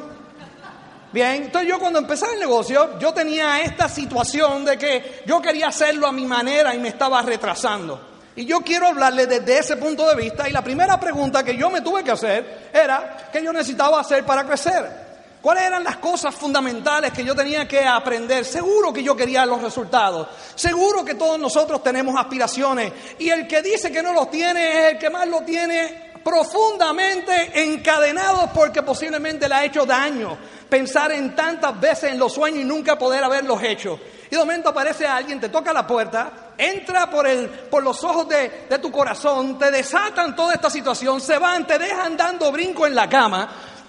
Bien, entonces yo cuando empecé el negocio, yo tenía esta situación de que yo quería hacerlo a mi manera y me estaba retrasando. Y yo quiero hablarle desde ese punto de vista y la primera pregunta que yo me tuve que hacer era qué yo necesitaba hacer para crecer. ¿Cuáles eran las cosas fundamentales que yo tenía que aprender? Seguro que yo quería los resultados. Seguro que todos nosotros tenemos aspiraciones. Y el que dice que no los tiene es el que más lo tiene profundamente encadenado porque posiblemente le ha hecho daño pensar en tantas veces en los sueños y nunca poder haberlos hecho. Y de momento aparece alguien, te toca la puerta, entra por, el, por los ojos de, de tu corazón, te desatan toda esta situación, se van, te dejan dando brinco en la cama,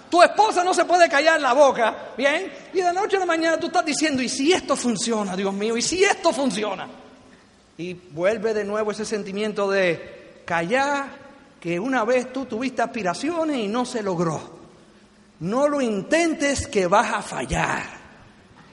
tu esposa no se puede callar la boca, ¿bien? Y de noche a la mañana tú estás diciendo, ¿y si esto funciona, Dios mío? ¿Y si esto funciona? Y vuelve de nuevo ese sentimiento de callar que una vez tú tuviste aspiraciones y no se logró. No lo intentes que vas a fallar.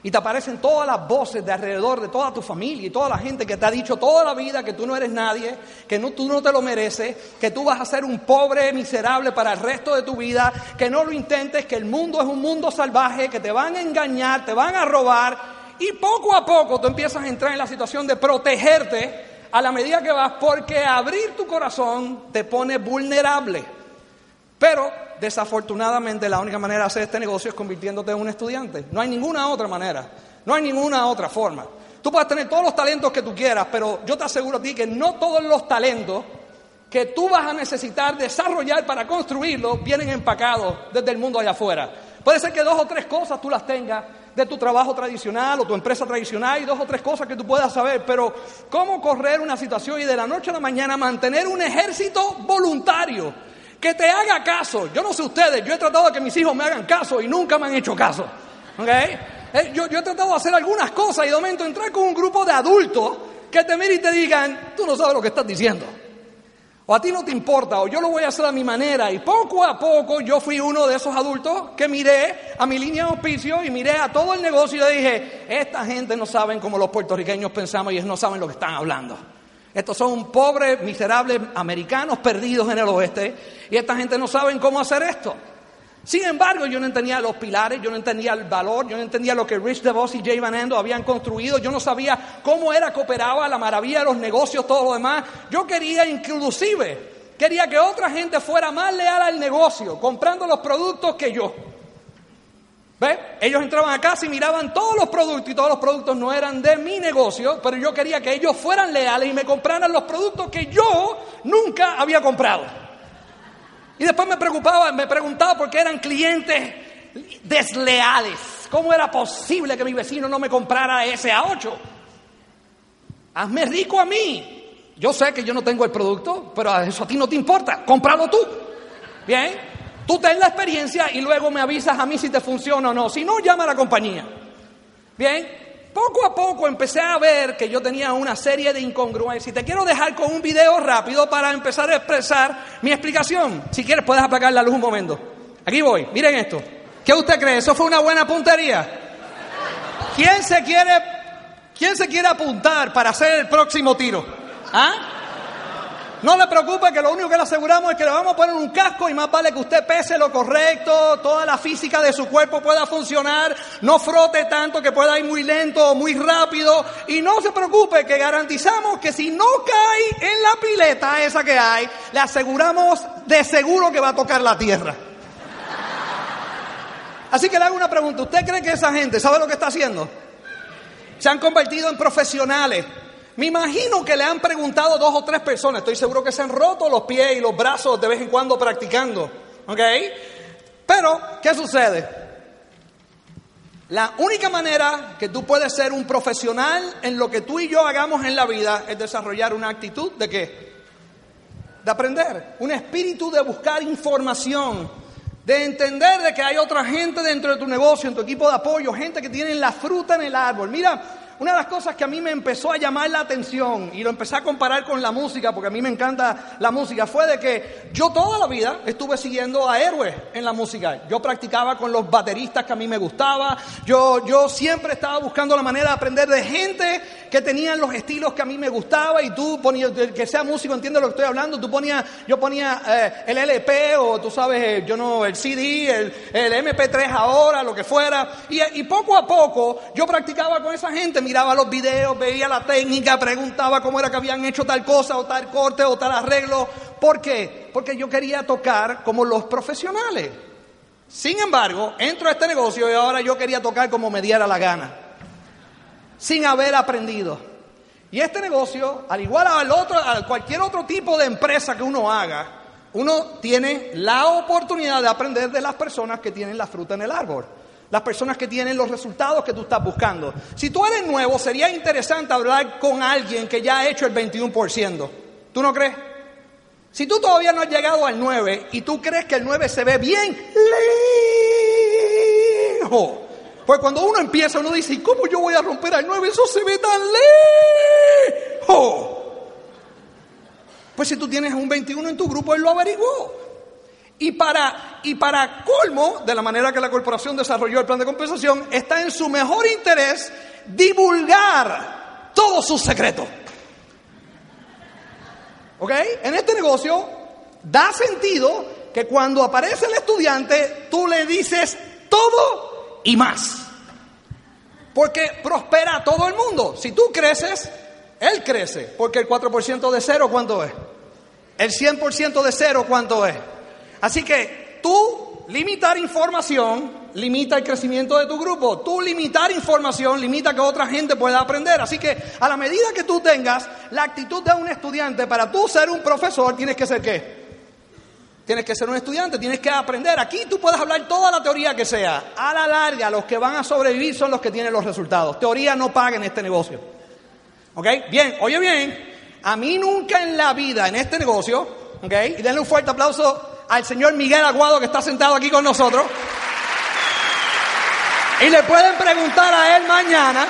Y te aparecen todas las voces de alrededor de toda tu familia y toda la gente que te ha dicho toda la vida que tú no eres nadie, que no, tú no te lo mereces, que tú vas a ser un pobre miserable para el resto de tu vida, que no lo intentes, que el mundo es un mundo salvaje, que te van a engañar, te van a robar. Y poco a poco tú empiezas a entrar en la situación de protegerte a la medida que vas, porque abrir tu corazón te pone vulnerable. Pero desafortunadamente la única manera de hacer este negocio es convirtiéndote en un estudiante. No hay ninguna otra manera, no hay ninguna otra forma. Tú puedes tener todos los talentos que tú quieras, pero yo te aseguro a ti que no todos los talentos que tú vas a necesitar desarrollar para construirlo vienen empacados desde el mundo allá afuera. Puede ser que dos o tres cosas tú las tengas de tu trabajo tradicional o tu empresa tradicional y dos o tres cosas que tú puedas saber, pero cómo correr una situación y de la noche a la mañana mantener un ejército voluntario que te haga caso. Yo no sé ustedes, yo he tratado de que mis hijos me hagan caso y nunca me han hecho caso. Eh, yo, he tratado de hacer algunas cosas y de momento entrar con un grupo de adultos que te miren y te digan, tú no sabes lo que estás diciendo. O a ti no te importa, o yo lo voy a hacer a mi manera. Y poco a poco yo fui uno de esos adultos que miré a mi línea de auspicio y miré a todo el negocio y dije, esta gente no saben como los puertorriqueños pensamos y ellos no saben lo que están hablando. Estos son pobres, miserables americanos perdidos en el oeste y esta gente no sabe cómo hacer esto. Sin embargo, yo no entendía los pilares, yo no entendía el valor, yo no entendía lo que Rich DeVos y Jay Van Endo habían construido, yo no sabía cómo era cooperaba la maravilla de los negocios, todo lo demás. Yo quería inclusive Quería que otra gente fuera más leal al negocio, comprando los productos que yo. Ellos entraban a casa y miraban todos los productos y todos los productos no eran de mi negocio, pero yo quería que ellos fueran leales y me compraran los productos que yo nunca había comprado. Y después me preocupaba, me preguntaba por qué eran clientes desleales. ¿Cómo era posible que mi vecino no me comprara ese A8? Hazme rico a mí. Yo sé que yo no tengo el producto, pero eso a ti no te importa. Cómpralo tú. Bien. Tú ten la experiencia y luego me avisas a mí si te funciona o no. Si no, llama a la compañía. Bien, poco a poco empecé a ver que yo tenía una serie de incongruencias. Y te quiero dejar con un video rápido para empezar a expresar mi explicación. Si quieres, puedes apagar la luz un momento. Aquí voy, miren esto. ¿Qué usted cree? ¿Eso fue una buena puntería? ¿Quién se quiere, quién se quiere apuntar para hacer el próximo tiro? ¿Ah? No le preocupe que lo único que le aseguramos es que le vamos a poner un casco y más vale que usted pese lo correcto, toda la física de su cuerpo pueda funcionar, no frote tanto que pueda ir muy lento o muy rápido y no se preocupe que garantizamos que si no cae en la pileta esa que hay, le aseguramos de seguro que va a tocar la tierra. Así que le hago una pregunta, ¿usted cree que esa gente sabe lo que está haciendo? Se han convertido en profesionales me imagino que le han preguntado dos o tres personas, estoy seguro que se han roto los pies y los brazos de vez en cuando practicando, ¿ok? Pero, ¿qué sucede? La única manera que tú puedes ser un profesional en lo que tú y yo hagamos en la vida es desarrollar una actitud de qué? De aprender, un espíritu de buscar información, de entender de que hay otra gente dentro de tu negocio, en tu equipo de apoyo, gente que tiene la fruta en el árbol. Mira, una de las cosas que a mí me empezó a llamar la atención y lo empecé a comparar con la música, porque a mí me encanta la música, fue de que yo toda la vida estuve siguiendo a héroes en la música. Yo practicaba con los bateristas que a mí me gustaba, yo, yo siempre estaba buscando la manera de aprender de gente que tenían los estilos que a mí me gustaba y tú ponías, que sea músico entiende lo que estoy hablando, tú ponías, yo ponía eh, el LP o tú sabes, eh, yo no, el CD, el, el MP3 ahora, lo que fuera, y, y poco a poco yo practicaba con esa gente miraba los videos, veía la técnica, preguntaba cómo era que habían hecho tal cosa o tal corte o tal arreglo. ¿Por qué? Porque yo quería tocar como los profesionales. Sin embargo, entro a este negocio y ahora yo quería tocar como me diera la gana, sin haber aprendido. Y este negocio, al igual al otro, a cualquier otro tipo de empresa que uno haga, uno tiene la oportunidad de aprender de las personas que tienen la fruta en el árbol las personas que tienen los resultados que tú estás buscando. Si tú eres nuevo, sería interesante hablar con alguien que ya ha hecho el 21%. ¿Tú no crees? Si tú todavía no has llegado al 9 y tú crees que el 9 se ve bien lejos, pues cuando uno empieza uno dice, ¿y cómo yo voy a romper al 9? Eso se ve tan lejos. Pues si tú tienes un 21 en tu grupo, él lo averiguó. Y para, y para colmo, de la manera que la corporación desarrolló el plan de compensación, está en su mejor interés divulgar todos sus secretos. ¿Ok? En este negocio da sentido que cuando aparece el estudiante, tú le dices todo y más. Porque prospera a todo el mundo. Si tú creces, él crece. Porque el 4% de cero, ¿cuánto es? El 100% de cero, ¿cuánto es? Así que tú limitar información limita el crecimiento de tu grupo. Tú limitar información limita que otra gente pueda aprender. Así que a la medida que tú tengas la actitud de un estudiante para tú ser un profesor, tienes que ser qué? Tienes que ser un estudiante, tienes que aprender. Aquí tú puedes hablar toda la teoría que sea. A la larga, los que van a sobrevivir son los que tienen los resultados. Teoría no paga en este negocio. ¿Ok? Bien, oye bien. A mí nunca en la vida, en este negocio, ¿ok? Y denle un fuerte aplauso al señor Miguel Aguado que está sentado aquí con nosotros. Y le pueden preguntar a él mañana.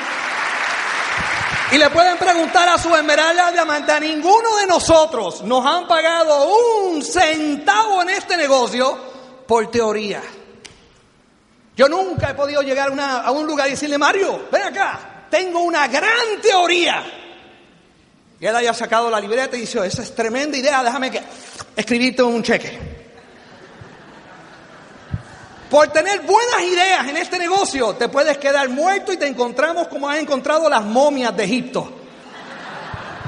Y le pueden preguntar a su esmeralda diamante. A ninguno de nosotros nos han pagado un centavo en este negocio por teoría. Yo nunca he podido llegar a un lugar y decirle, Mario, ven acá, tengo una gran teoría. Y él haya sacado la libreta y dice, esa es tremenda idea, déjame que escribirte un cheque. Por tener buenas ideas en este negocio, te puedes quedar muerto y te encontramos como has encontrado las momias de Egipto.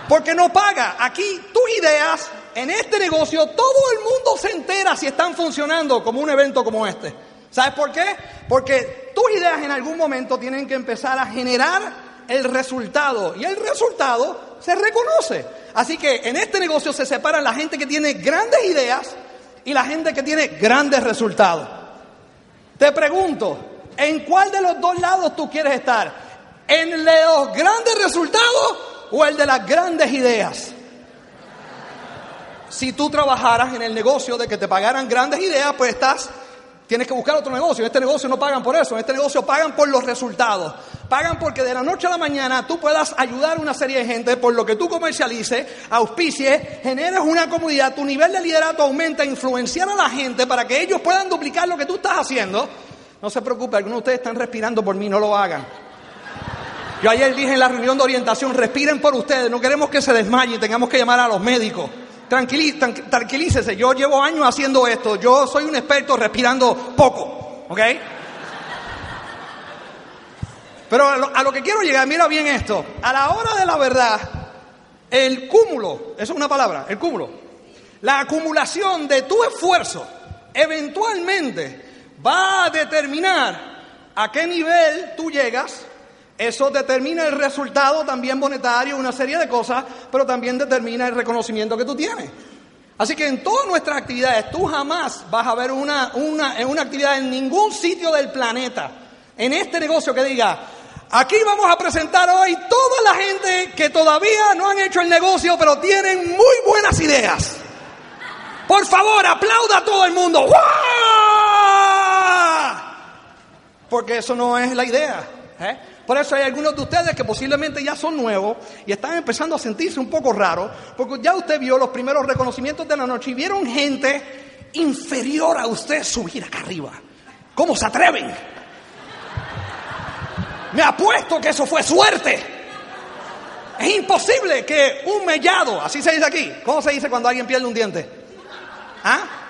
Porque no paga. Aquí tus ideas en este negocio todo el mundo se entera si están funcionando como un evento como este. ¿Sabes por qué? Porque tus ideas en algún momento tienen que empezar a generar el resultado y el resultado se reconoce. Así que en este negocio se separan la gente que tiene grandes ideas y la gente que tiene grandes resultados. Te pregunto, ¿en cuál de los dos lados tú quieres estar? ¿En los grandes resultados o el de las grandes ideas? Si tú trabajaras en el negocio de que te pagaran grandes ideas, pues estás Tienes que buscar otro negocio. En este negocio no pagan por eso. En este negocio pagan por los resultados. Pagan porque de la noche a la mañana tú puedas ayudar a una serie de gente por lo que tú comercialices, auspicies, generes una comunidad, tu nivel de liderato aumenta, influenciar a la gente para que ellos puedan duplicar lo que tú estás haciendo. No se preocupe, algunos de ustedes están respirando por mí, no lo hagan. Yo ayer dije en la reunión de orientación, respiren por ustedes, no queremos que se desmayen, tengamos que llamar a los médicos tranquilícese, yo llevo años haciendo esto, yo soy un experto respirando poco, ¿ok? Pero a lo, a lo, que quiero llegar, mira bien esto, a la hora de la verdad, el cúmulo, eso es una palabra, el cúmulo, la acumulación de tu esfuerzo eventualmente va a determinar a qué nivel tú llegas eso determina el resultado también monetario, una serie de cosas, pero también determina el reconocimiento que tú tienes. Así que en todas nuestras actividades, tú jamás vas a ver una, una, una actividad en ningún sitio del planeta, en este negocio que diga, aquí vamos a presentar hoy toda la gente que todavía no han hecho el negocio, pero tienen muy buenas ideas. Por favor, aplauda a todo el mundo. Porque eso no es la idea. ¿eh? Por eso hay algunos de ustedes que posiblemente ya son nuevos y están empezando a sentirse un poco raros, porque ya usted vio los primeros reconocimientos de la noche y vieron gente inferior a usted subir acá arriba. ¿Cómo se atreven? Me apuesto que eso fue suerte. Es imposible que un mellado, así se dice aquí, ¿cómo se dice cuando alguien pierde un diente? ¿Ah?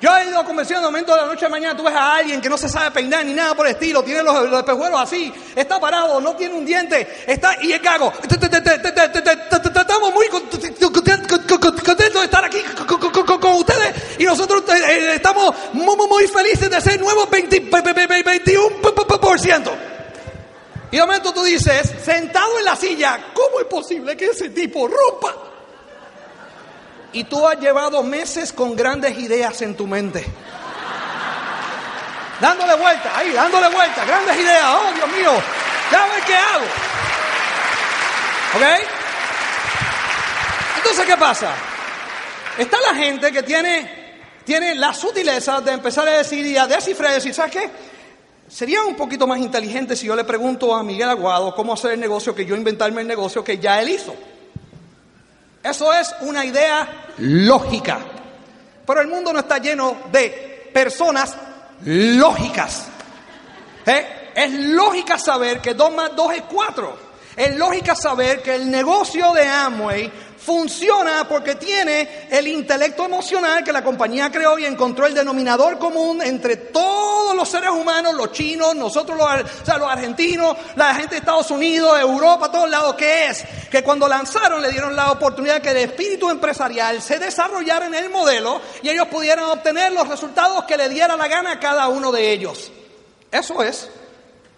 Yo he ido a convención de momento de la noche a mañana, tú ves a alguien que no se sabe peinar ni nada por el estilo, tiene los, los espejuelos así, está parado, no tiene un diente, está y es cago. Estamos muy contentos de estar aquí con ustedes y nosotros estamos muy felices de ser nuevos 21%. Y de momento tú dices, sentado en la silla, ¿cómo es posible que ese tipo rompa? Y tú has llevado meses con grandes ideas en tu mente. Dándole vuelta, ahí, dándole vuelta, grandes ideas. Oh, Dios mío, ya ver qué hago. ¿Ok? Entonces, ¿qué pasa? Está la gente que tiene, tiene la sutileza de empezar a decir y a descifrar y decir, ¿sabes qué? Sería un poquito más inteligente si yo le pregunto a Miguel Aguado cómo hacer el negocio que yo inventarme el negocio que ya él hizo. Eso es una idea lógica. Pero el mundo no está lleno de personas lógicas. ¿Eh? Es lógica saber que 2 más 2 es 4. Es lógica saber que el negocio de Amway funciona porque tiene el intelecto emocional que la compañía creó y encontró el denominador común entre todos los seres humanos, los chinos, nosotros los, argentinos, la gente de Estados Unidos, Europa, todos lados, que es que cuando lanzaron le dieron la oportunidad que el espíritu empresarial se desarrollara en el modelo y ellos pudieran obtener los resultados que le diera la gana a cada uno de ellos. Eso es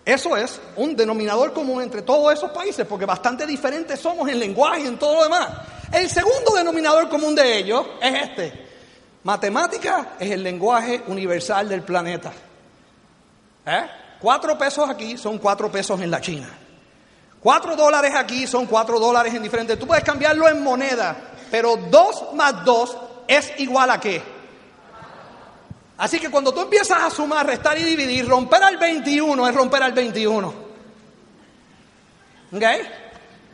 eso es un denominador común entre todos esos países, porque bastante diferentes somos en lenguaje y en todo lo demás. El segundo denominador común de ellos es este. Matemática es el lenguaje universal del planeta. ¿Eh? Cuatro pesos aquí son cuatro pesos en la China. Cuatro dólares aquí son cuatro dólares en diferentes. Tú puedes cambiarlo en moneda, pero dos más dos es igual a qué? Así que cuando tú empiezas a sumar, restar y dividir, romper al 21 es romper al 21. ¿Ok?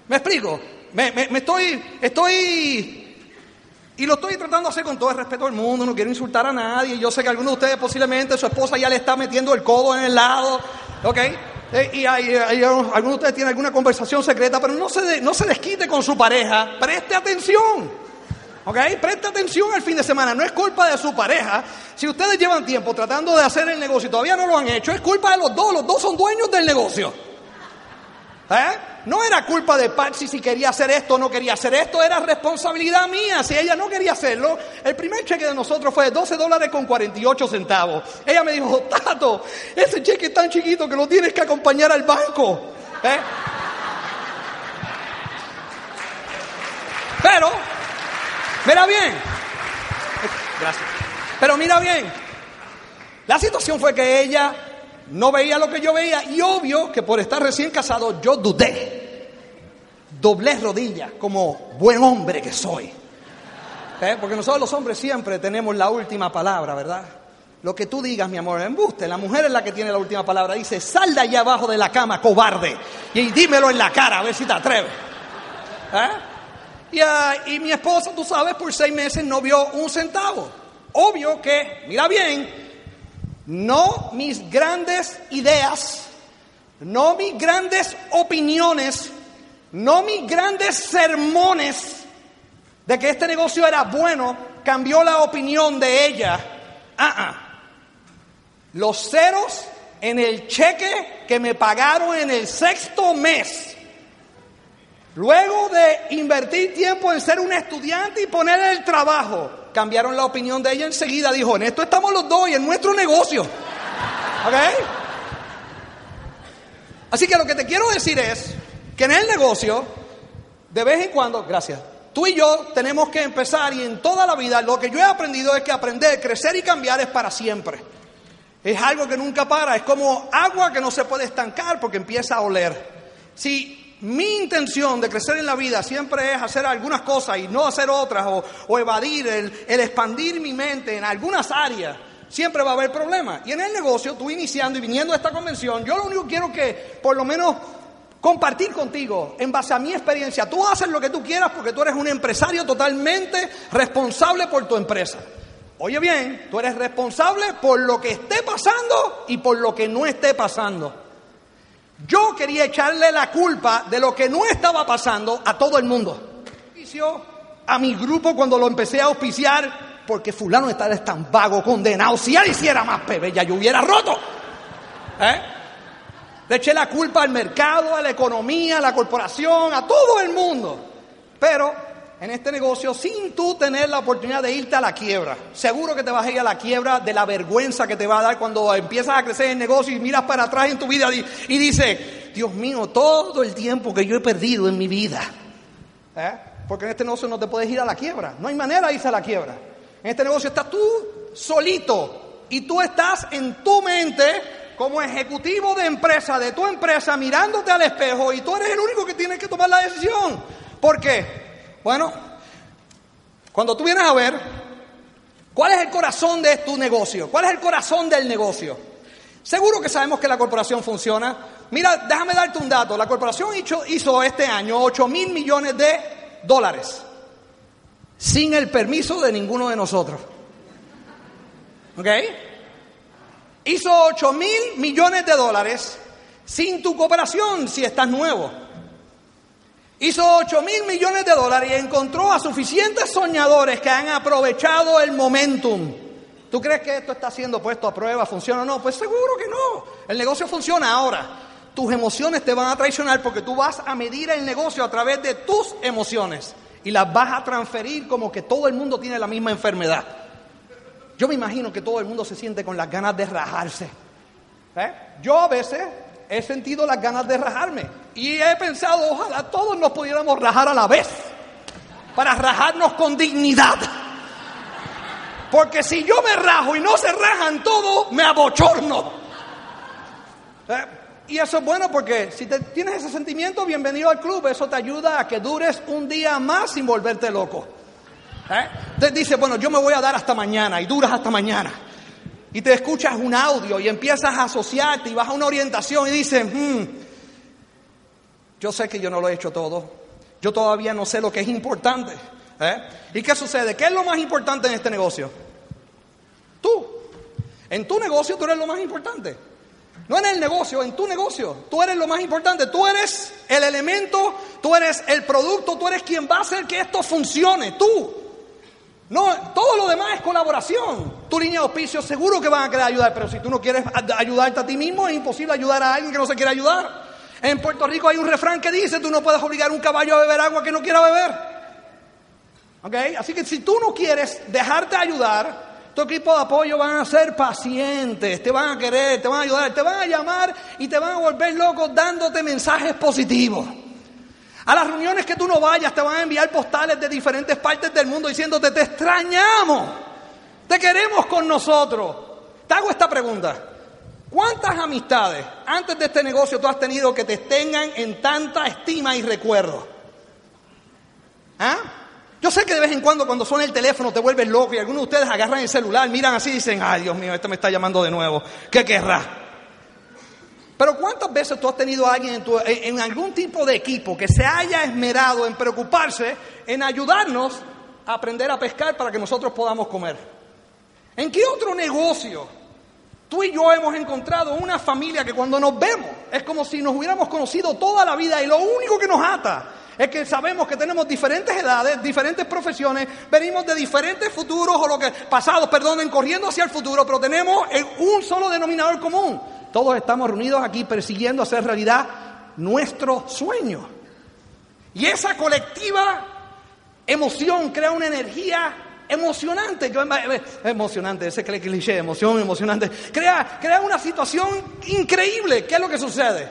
¿Me explico? Me, estoy, estoy, y lo estoy tratando de hacer con todo el respeto del mundo, no quiero insultar a nadie. Yo sé que algunos de ustedes posiblemente su esposa ya le está metiendo el codo en el lado, ¿ok? Eh, y hay, algunos de ustedes tienen alguna conversación secreta, pero no se, no se les quite con su pareja, preste atención. ¿Ok? Presta atención al fin de semana. No es culpa de su pareja. Si ustedes llevan tiempo tratando de hacer el negocio y todavía no lo han hecho, es culpa de los dos. Los dos son dueños del negocio. ¿Eh? no era culpa de Patsy si quería hacer esto o no quería hacer esto, era responsabilidad mía. Si ella no quería hacerlo, el primer cheque de nosotros fue de 12 dólares con 48 centavos. Ella me dijo, Tato, ese cheque es tan chiquito que lo tienes que acompañar al banco. ¿Eh? Pero, mira bien, gracias. Pero mira bien, la situación fue que ella no veía lo que yo veía y obvio que por estar recién casado yo dudé. Doblé rodillas como buen hombre que soy. ¿Eh? Porque nosotros los hombres siempre tenemos la última palabra, ¿verdad? Lo que tú digas, mi amor, embuste. La mujer es la que tiene la última palabra. Dice, sal de allá abajo de la cama, cobarde. Y dímelo en la cara, a ver si te atreves. ¿Eh? Y, ah, y mi esposa, tú sabes, por seis meses no vio un centavo. Obvio que, mira bien, no mis grandes ideas, no mis grandes opiniones, no mis grandes sermones de que este negocio era bueno, cambió la opinión de ella. Ah, ah. Los ceros en el cheque que me pagaron en el sexto mes Luego de invertir tiempo en ser un estudiante y poner el trabajo, cambiaron la opinión de ella enseguida. Dijo, en esto estamos los dos y en nuestro negocio. ¿Ok? Así que lo que te quiero decir es que en el negocio, de vez en cuando, gracias, tú y yo tenemos que empezar y en toda la vida lo que yo he aprendido es que aprender, crecer y cambiar es para siempre. Es algo que nunca para, es como agua que no se puede estancar porque empieza a oler. Si mi intención de crecer en la vida siempre es hacer algunas cosas y no hacer otras o, evadir, el, expandir mi mente en algunas áreas. Siempre va a haber problemas. Y en el negocio, tú iniciando y viniendo a esta convención, yo lo único que quiero que por lo menos compartir contigo en base a mi experiencia. Tú haces lo que tú quieras porque tú eres un empresario totalmente responsable por tu empresa. Oye bien, tú eres responsable por lo que esté pasando y por lo que no esté pasando. Yo quería echarle la culpa de lo que no estaba pasando a todo el mundo. A mi grupo cuando lo empecé a auspiciar, porque fulano está tan vago, condenado. Si él hiciera más pebe, ya yo hubiera roto. ¿Eh? Le eché la culpa al mercado, a la economía, a la corporación, a todo el mundo. Pero en este negocio sin tú tener la oportunidad de irte a la quiebra. Seguro que te vas a ir a la quiebra de la vergüenza que te va a dar cuando empiezas a crecer el negocio y miras para atrás en tu vida y, dices, Dios mío, todo el tiempo que yo he perdido en mi vida. ¿Eh? Porque en este negocio no te puedes ir a la quiebra. No hay manera de irse a la quiebra. En este negocio estás tú solito y tú estás en tu mente como ejecutivo de empresa, de tu empresa, mirándote al espejo y tú eres el único que tiene que tomar la decisión. ¿Por qué? Bueno, cuando tú vienes a ver, ¿cuál es el corazón de tu negocio? ¿Cuál es el corazón del negocio? Seguro que sabemos que la corporación funciona. Mira, déjame darte un dato. La corporación hizo, este año 8 mil millones de dólares sin el permiso de ninguno de nosotros. ¿Ok? Hizo 8 mil millones de dólares sin tu cooperación si estás nuevo. Hizo 8 mil millones de dólares y encontró a suficientes soñadores que han aprovechado el momentum. ¿Tú crees que esto está siendo puesto a prueba? ¿Funciona o no? Pues seguro que no. El negocio funciona ahora. Tus emociones te van a traicionar porque tú vas a medir el negocio a través de tus emociones y las vas a transferir como que todo el mundo tiene la misma enfermedad. Yo me imagino que todo el mundo se siente con las ganas de rajarse. ¿Eh? Yo a veces he sentido las ganas de rajarme. Y he pensado, ojalá todos nos pudiéramos rajar a la vez. Para rajarnos con dignidad. Porque si yo me rajo y no se rajan todos, me abochorno. ¿Eh? Y eso es bueno porque si te, tienes ese sentimiento, bienvenido al club. Eso te ayuda a que dures un día más sin volverte loco. ¿Eh? Dice, bueno, yo me voy a dar hasta mañana y duras hasta mañana y te escuchas un audio y empiezas a asociarte y vas a una orientación y dices, hmm, yo sé que yo no lo he hecho todo, yo todavía no sé lo que es importante. ¿eh? ¿Y qué sucede? ¿Qué es lo más importante en este negocio? Tú. En tu negocio tú eres lo más importante. No en el negocio, en tu negocio. Tú eres lo más importante. Tú eres el elemento, tú eres el producto, tú eres quien va a hacer que esto funcione. Tú. No, todo lo demás es colaboración. Tu línea de auspicio seguro que van a querer ayudar, pero si tú no quieres ayudarte a ti mismo, es imposible ayudar a alguien que no se quiere ayudar. En Puerto Rico hay un refrán que dice, tú no puedes obligar a un caballo a beber agua que no quiera beber. ¿Ok? Así que si tú no quieres dejarte ayudar, tu equipo de apoyo van a ser pacientes, te van a querer, te van a ayudar, te van a llamar y te van a volver loco dándote mensajes positivos. A las reuniones que tú no vayas te van a enviar postales de diferentes partes del mundo diciéndote, te extrañamos, te queremos con nosotros. Te hago esta pregunta. ¿Cuántas amistades antes de este negocio tú has tenido que te tengan en tanta estima y recuerdo? ¿Ah? Yo sé que de vez en cuando cuando suena el teléfono te vuelves loco y algunos de ustedes agarran el celular, miran así y dicen, ay Dios mío, este me está llamando de nuevo, ¿qué querrá? Pero ¿cuántas veces tú has tenido a alguien en, algún tipo de equipo que se haya esmerado en preocuparse en ayudarnos a aprender a pescar para que nosotros podamos comer? ¿En qué otro negocio tú y yo hemos encontrado una familia que cuando nos vemos es como si nos hubiéramos conocido toda la vida y lo único que nos ata es que sabemos que tenemos diferentes edades, diferentes profesiones, venimos de diferentes futuros o lo que pasados, perdonen, corriendo hacia el futuro, pero tenemos un solo denominador común. Todos estamos reunidos aquí persiguiendo hacer realidad nuestro sueño. Y esa colectiva emoción crea una energía emocionante, emocionante, ese cliché, emoción, emocionante, crea, crea una situación increíble. ¿Qué es lo que sucede?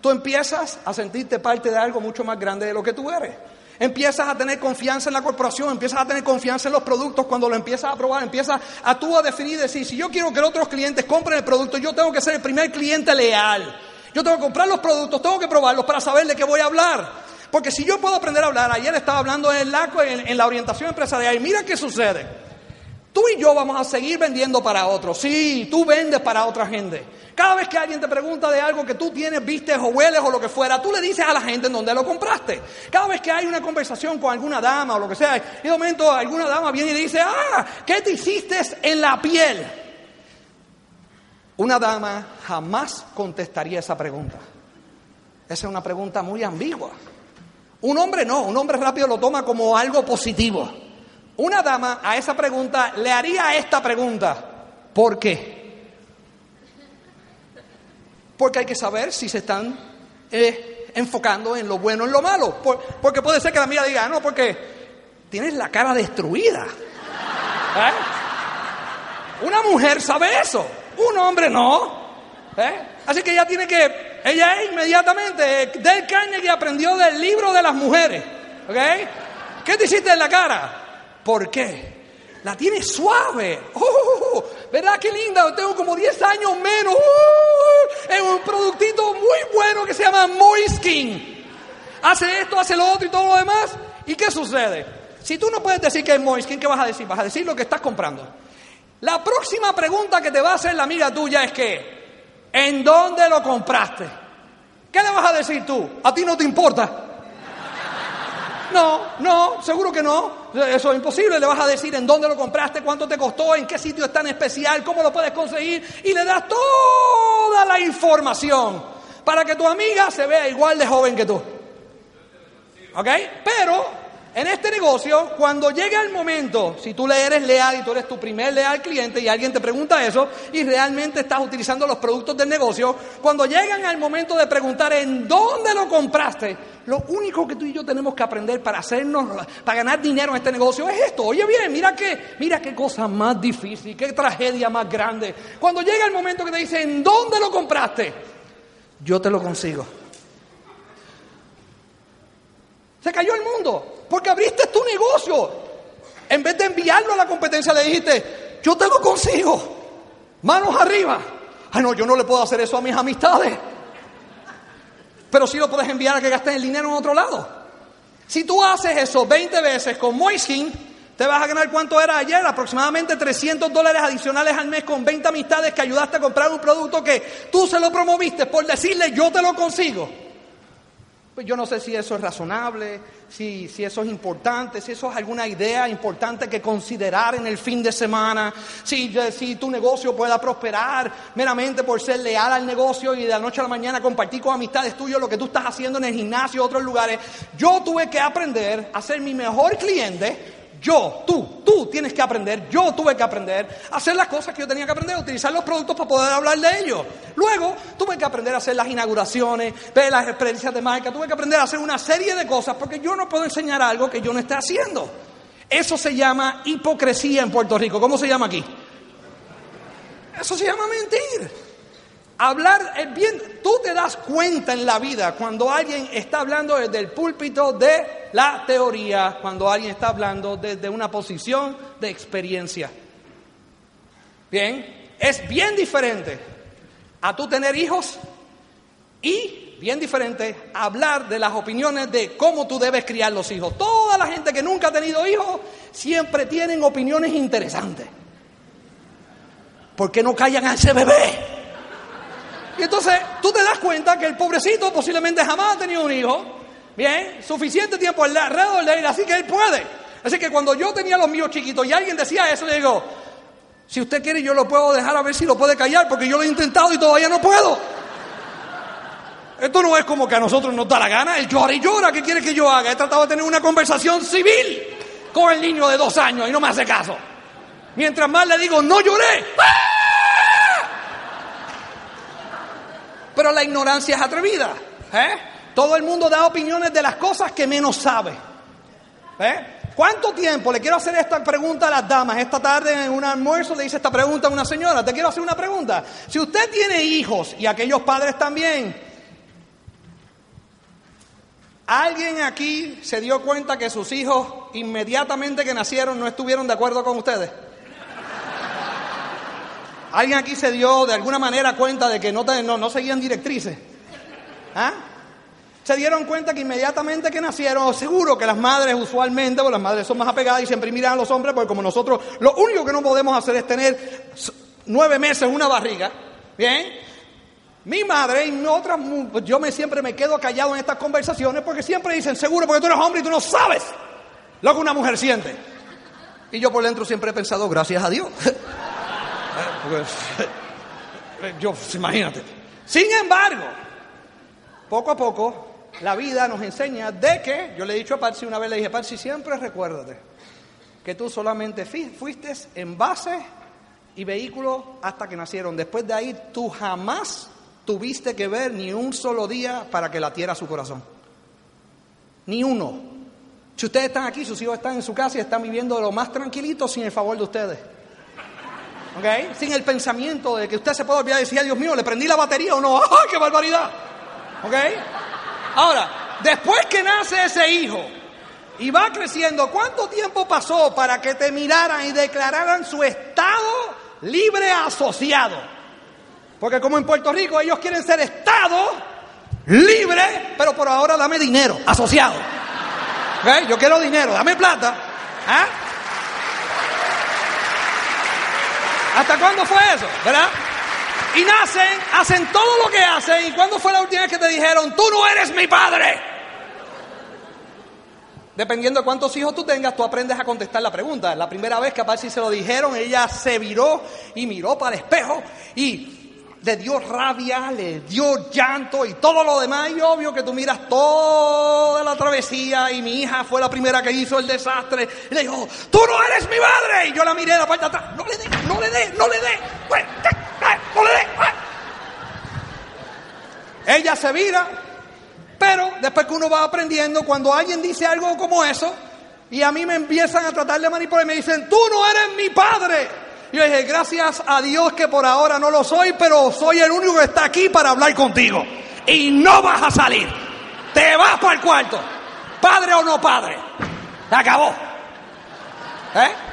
Tú empiezas a sentirte parte de algo mucho más grande de lo que tú eres. Empiezas a tener confianza en la corporación, empiezas a tener confianza en los productos cuando lo empiezas a probar, empiezas a tú a definir decir, si yo quiero que otros clientes compren el producto, yo tengo que ser el primer cliente leal. Yo tengo que comprar los productos, tengo que probarlos para saber de qué voy a hablar. Porque si yo puedo aprender a hablar, ayer estaba hablando en el LACO, en, la orientación empresarial, y mira qué sucede. Tú y yo vamos a seguir vendiendo para otros. Sí, tú vendes para otra gente. Cada vez que alguien te pregunta de algo que tú tienes, vistes o hueles o lo que fuera, tú le dices a la gente en dónde lo compraste. Cada vez que hay una conversación con alguna dama o lo que sea, y de momento alguna dama viene y dice, ah, ¿qué te hiciste en la piel? Una dama jamás contestaría esa pregunta. Esa es una pregunta muy ambigua. Un hombre no, un hombre rápido lo toma como algo positivo. Una dama a esa pregunta le haría esta pregunta. ¿Por qué? Porque hay que saber si se están eh, enfocando en lo bueno en lo malo. porque puede ser que la mía diga, no, porque tienes la cara destruida. ¿Eh? Una mujer sabe eso, un hombre no. ¿Eh? Así que ella tiene que, ella inmediatamente, del que aprendió del libro de las mujeres. ¿Qué te hiciste en la cara? ¿Por qué? La tiene suave. Oh, ¿Verdad qué linda? Tengo como 10 años menos. Uh, es un productito muy bueno que se llama Moiskin. Hace esto, hace lo otro y todo lo demás. ¿Y qué sucede? Si tú no puedes decir que es Moiskin, ¿qué vas a decir? Vas a decir lo que estás comprando. La próxima pregunta que te va a hacer la amiga tuya es que, ¿en dónde lo compraste? ¿Qué le vas a decir tú? ¿A ti no te importa? No, no, seguro que no. Eso es imposible. Le vas a decir en dónde lo compraste, cuánto te costó, en qué sitio es tan especial, cómo lo puedes conseguir y le das toda la información para que tu amiga se vea igual de joven que tú. ¿Ok? Pero en este negocio, cuando llega el momento, si tú le eres leal y tú eres tu primer leal cliente y alguien te pregunta eso y realmente estás utilizando los productos del negocio, cuando llegan al momento de preguntar en dónde lo compraste, lo único que tú y yo tenemos que aprender para hacernos, para ganar dinero en este negocio es esto. Oye bien, mira qué, mira qué cosa más difícil, qué tragedia más grande. Cuando llega el momento que te dicen, ¿en dónde lo compraste? Yo te lo consigo. Se cayó el mundo. Porque abriste tu negocio. En vez de enviarlo a la competencia, le dijiste, yo te lo consigo. Manos arriba. Ay, no, yo no le puedo hacer eso a mis amistades. Pero sí lo puedes enviar a que gasten el dinero en otro lado. Si tú haces eso 20 veces con Moiskin, te vas a ganar cuánto era ayer, aproximadamente 300 dólares adicionales al mes con 20 amistades que ayudaste a comprar un producto que tú se lo promoviste por decirle yo te lo consigo. Pues yo no sé si eso es razonable, si, si, eso es importante, si eso es alguna idea importante que considerar en el fin de semana, si, si tu negocio pueda prosperar meramente por ser leal al negocio y de la noche a la mañana compartir con amistades tuyas lo que tú estás haciendo en el gimnasio y otros lugares. Yo tuve que aprender a ser mi mejor cliente Yo, tú, tú tienes que aprender, yo tuve que aprender a hacer las cosas que yo tenía que aprender, utilizar los productos para poder hablar de ellos. Luego tuve que aprender a hacer las inauguraciones, ver las experiencias de marca, tuve que aprender a hacer una serie de cosas porque yo no puedo enseñar algo que yo no esté haciendo. Eso se llama hipocresía en Puerto Rico. ¿Cómo se llama aquí? Eso se llama mentir. Hablar es bien, tú te das cuenta en la vida cuando alguien está hablando desde el púlpito de la teoría, cuando alguien está hablando desde una posición de experiencia. Bien, es bien diferente a tú tener hijos y bien diferente hablar de las opiniones de cómo tú debes criar los hijos. Toda la gente que nunca ha tenido hijos siempre tienen opiniones interesantes. ¿Por qué no callan a ese bebé? Y entonces tú te das cuenta que el pobrecito posiblemente jamás ha tenido un hijo, bien, suficiente tiempo alrededor de él, así que él puede. Así que cuando yo tenía los míos chiquitos y alguien decía eso, le digo, si usted quiere yo lo puedo dejar a ver si lo puede callar, porque yo lo he intentado y todavía no puedo. Esto no es como que a nosotros nos da la gana, él llora y llora, ¿qué quiere que yo haga? He tratado de tener una conversación civil con el niño de dos años y no me hace caso. Mientras más le digo, no lloré. Pero la ignorancia es atrevida. ¿eh? Todo el mundo da opiniones de las cosas que menos sabe. ¿eh? ¿Cuánto tiempo? Le quiero hacer esta pregunta a las damas. Esta tarde en un almuerzo le hice esta pregunta a una señora. Te quiero hacer una pregunta. Si usted tiene hijos y aquellos padres también, ¿alguien aquí se dio cuenta que sus hijos inmediatamente que nacieron no estuvieron de acuerdo con ustedes? ¿Alguien aquí se dio de alguna manera cuenta de que no, no, no seguían directrices? ¿Ah? Se dieron cuenta que inmediatamente que nacieron, seguro que las madres usualmente, porque las madres son más apegadas y siempre miran a los hombres, porque como nosotros lo único que no podemos hacer es tener nueve meses una barriga, ¿bien? Mi madre y otras, yo me, siempre me quedo callado en estas conversaciones porque siempre dicen, seguro porque tú eres hombre y tú no sabes lo que una mujer siente. Y yo por dentro siempre he pensado, gracias a Dios. Pues, yo, imagínate. Sin embargo, poco a poco, la vida nos enseña de que, yo le he dicho a Parsi una vez, le dije, Parsi, siempre recuérdate que tú solamente fuiste en base y vehículo hasta que nacieron. Después de ahí, tú jamás tuviste que ver ni un solo día para que latiera su corazón. Ni uno. Si ustedes están aquí, sus hijos están en su casa y están viviendo lo más tranquilito sin el favor de ustedes. Sin el pensamiento de que usted se puede olvidar y decir, Dios mío, ¿le prendí la batería o no? ¡Ay, qué barbaridad! ¿Ok? Ahora, después que nace ese hijo y va creciendo, ¿cuánto tiempo pasó para que te miraran y declararan su estado libre asociado? Porque como en Puerto Rico ellos quieren ser estado libre, pero por ahora dame dinero, asociado. ¿Ok? Yo quiero dinero, dame plata. ¿Ah? ¿Hasta cuándo fue eso? ¿Verdad? Y nacen, hacen todo lo que hacen. ¿Y cuándo fue la última vez que te dijeron, tú no eres mi padre? Dependiendo de cuántos hijos tú tengas, tú aprendes a contestar la pregunta. La primera vez que si se lo dijeron, ella se viró y miró para el espejo y le dio rabia, le dio llanto y todo lo demás. Y obvio que tú miras toda la travesía y mi hija fue la primera que hizo el desastre. Y le dijo, tú no eres mi madre. Y yo la miré la parte atrás, no le dé, no le dé, no le dé, no le dé. Ella se vira, pero después que uno va aprendiendo, cuando alguien dice algo como eso, y a mí me empiezan a tratar de manipular me dicen, tú no eres mi padre. Yo dije, gracias a Dios que por ahora no lo soy, pero soy el único que está aquí para hablar contigo. Y no vas a salir. Te vas para el cuarto. Padre o no padre. Se acabó. ¿Eh?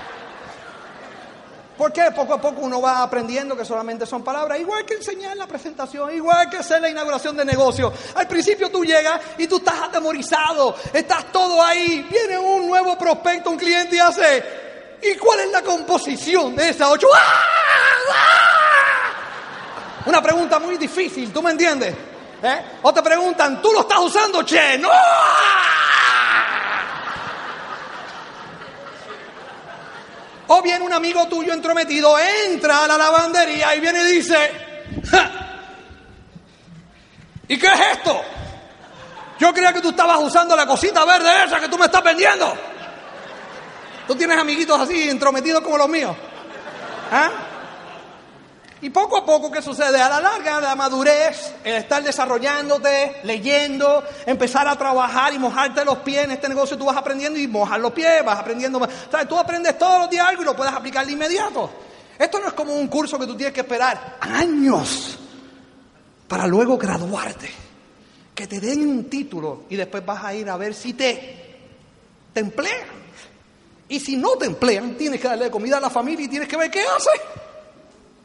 ¿Por qué? Poco a poco uno va aprendiendo que solamente son palabras, igual que enseñar la presentación, igual que hacer la inauguración de negocio. Al principio tú llegas y tú estás atemorizado, estás todo ahí, viene un nuevo prospecto, un cliente y hace, ¿Y cuál es la composición de esa ocho? ¡Ah! ¡Ah! Una pregunta muy difícil, ¿tú me entiendes? ¿Eh? O te preguntan, ¿tú lo estás usando, che? ¡No! O viene un amigo tuyo entrometido, entra a la lavandería y viene y dice, ¿y qué es esto? Yo creía que tú estabas usando la cosita verde esa que tú me estás vendiendo. Tú tienes amiguitos así, entrometidos como los míos. ¿Ah? Y poco a poco, ¿qué sucede? A la larga, la madurez, el estar desarrollándote, leyendo, empezar a trabajar y mojarte los pies en este negocio, tú vas aprendiendo y mojas los pies, vas aprendiendo. ¿Sabes? Tú aprendes todos los días algo y lo puedes aplicar de inmediato. Esto no es como un curso que tú tienes que esperar años para luego graduarte. Que te den un título y después vas a ir a ver si te, te emplean. Y si no te emplean, tienes que darle comida a la familia y tienes que ver qué hace.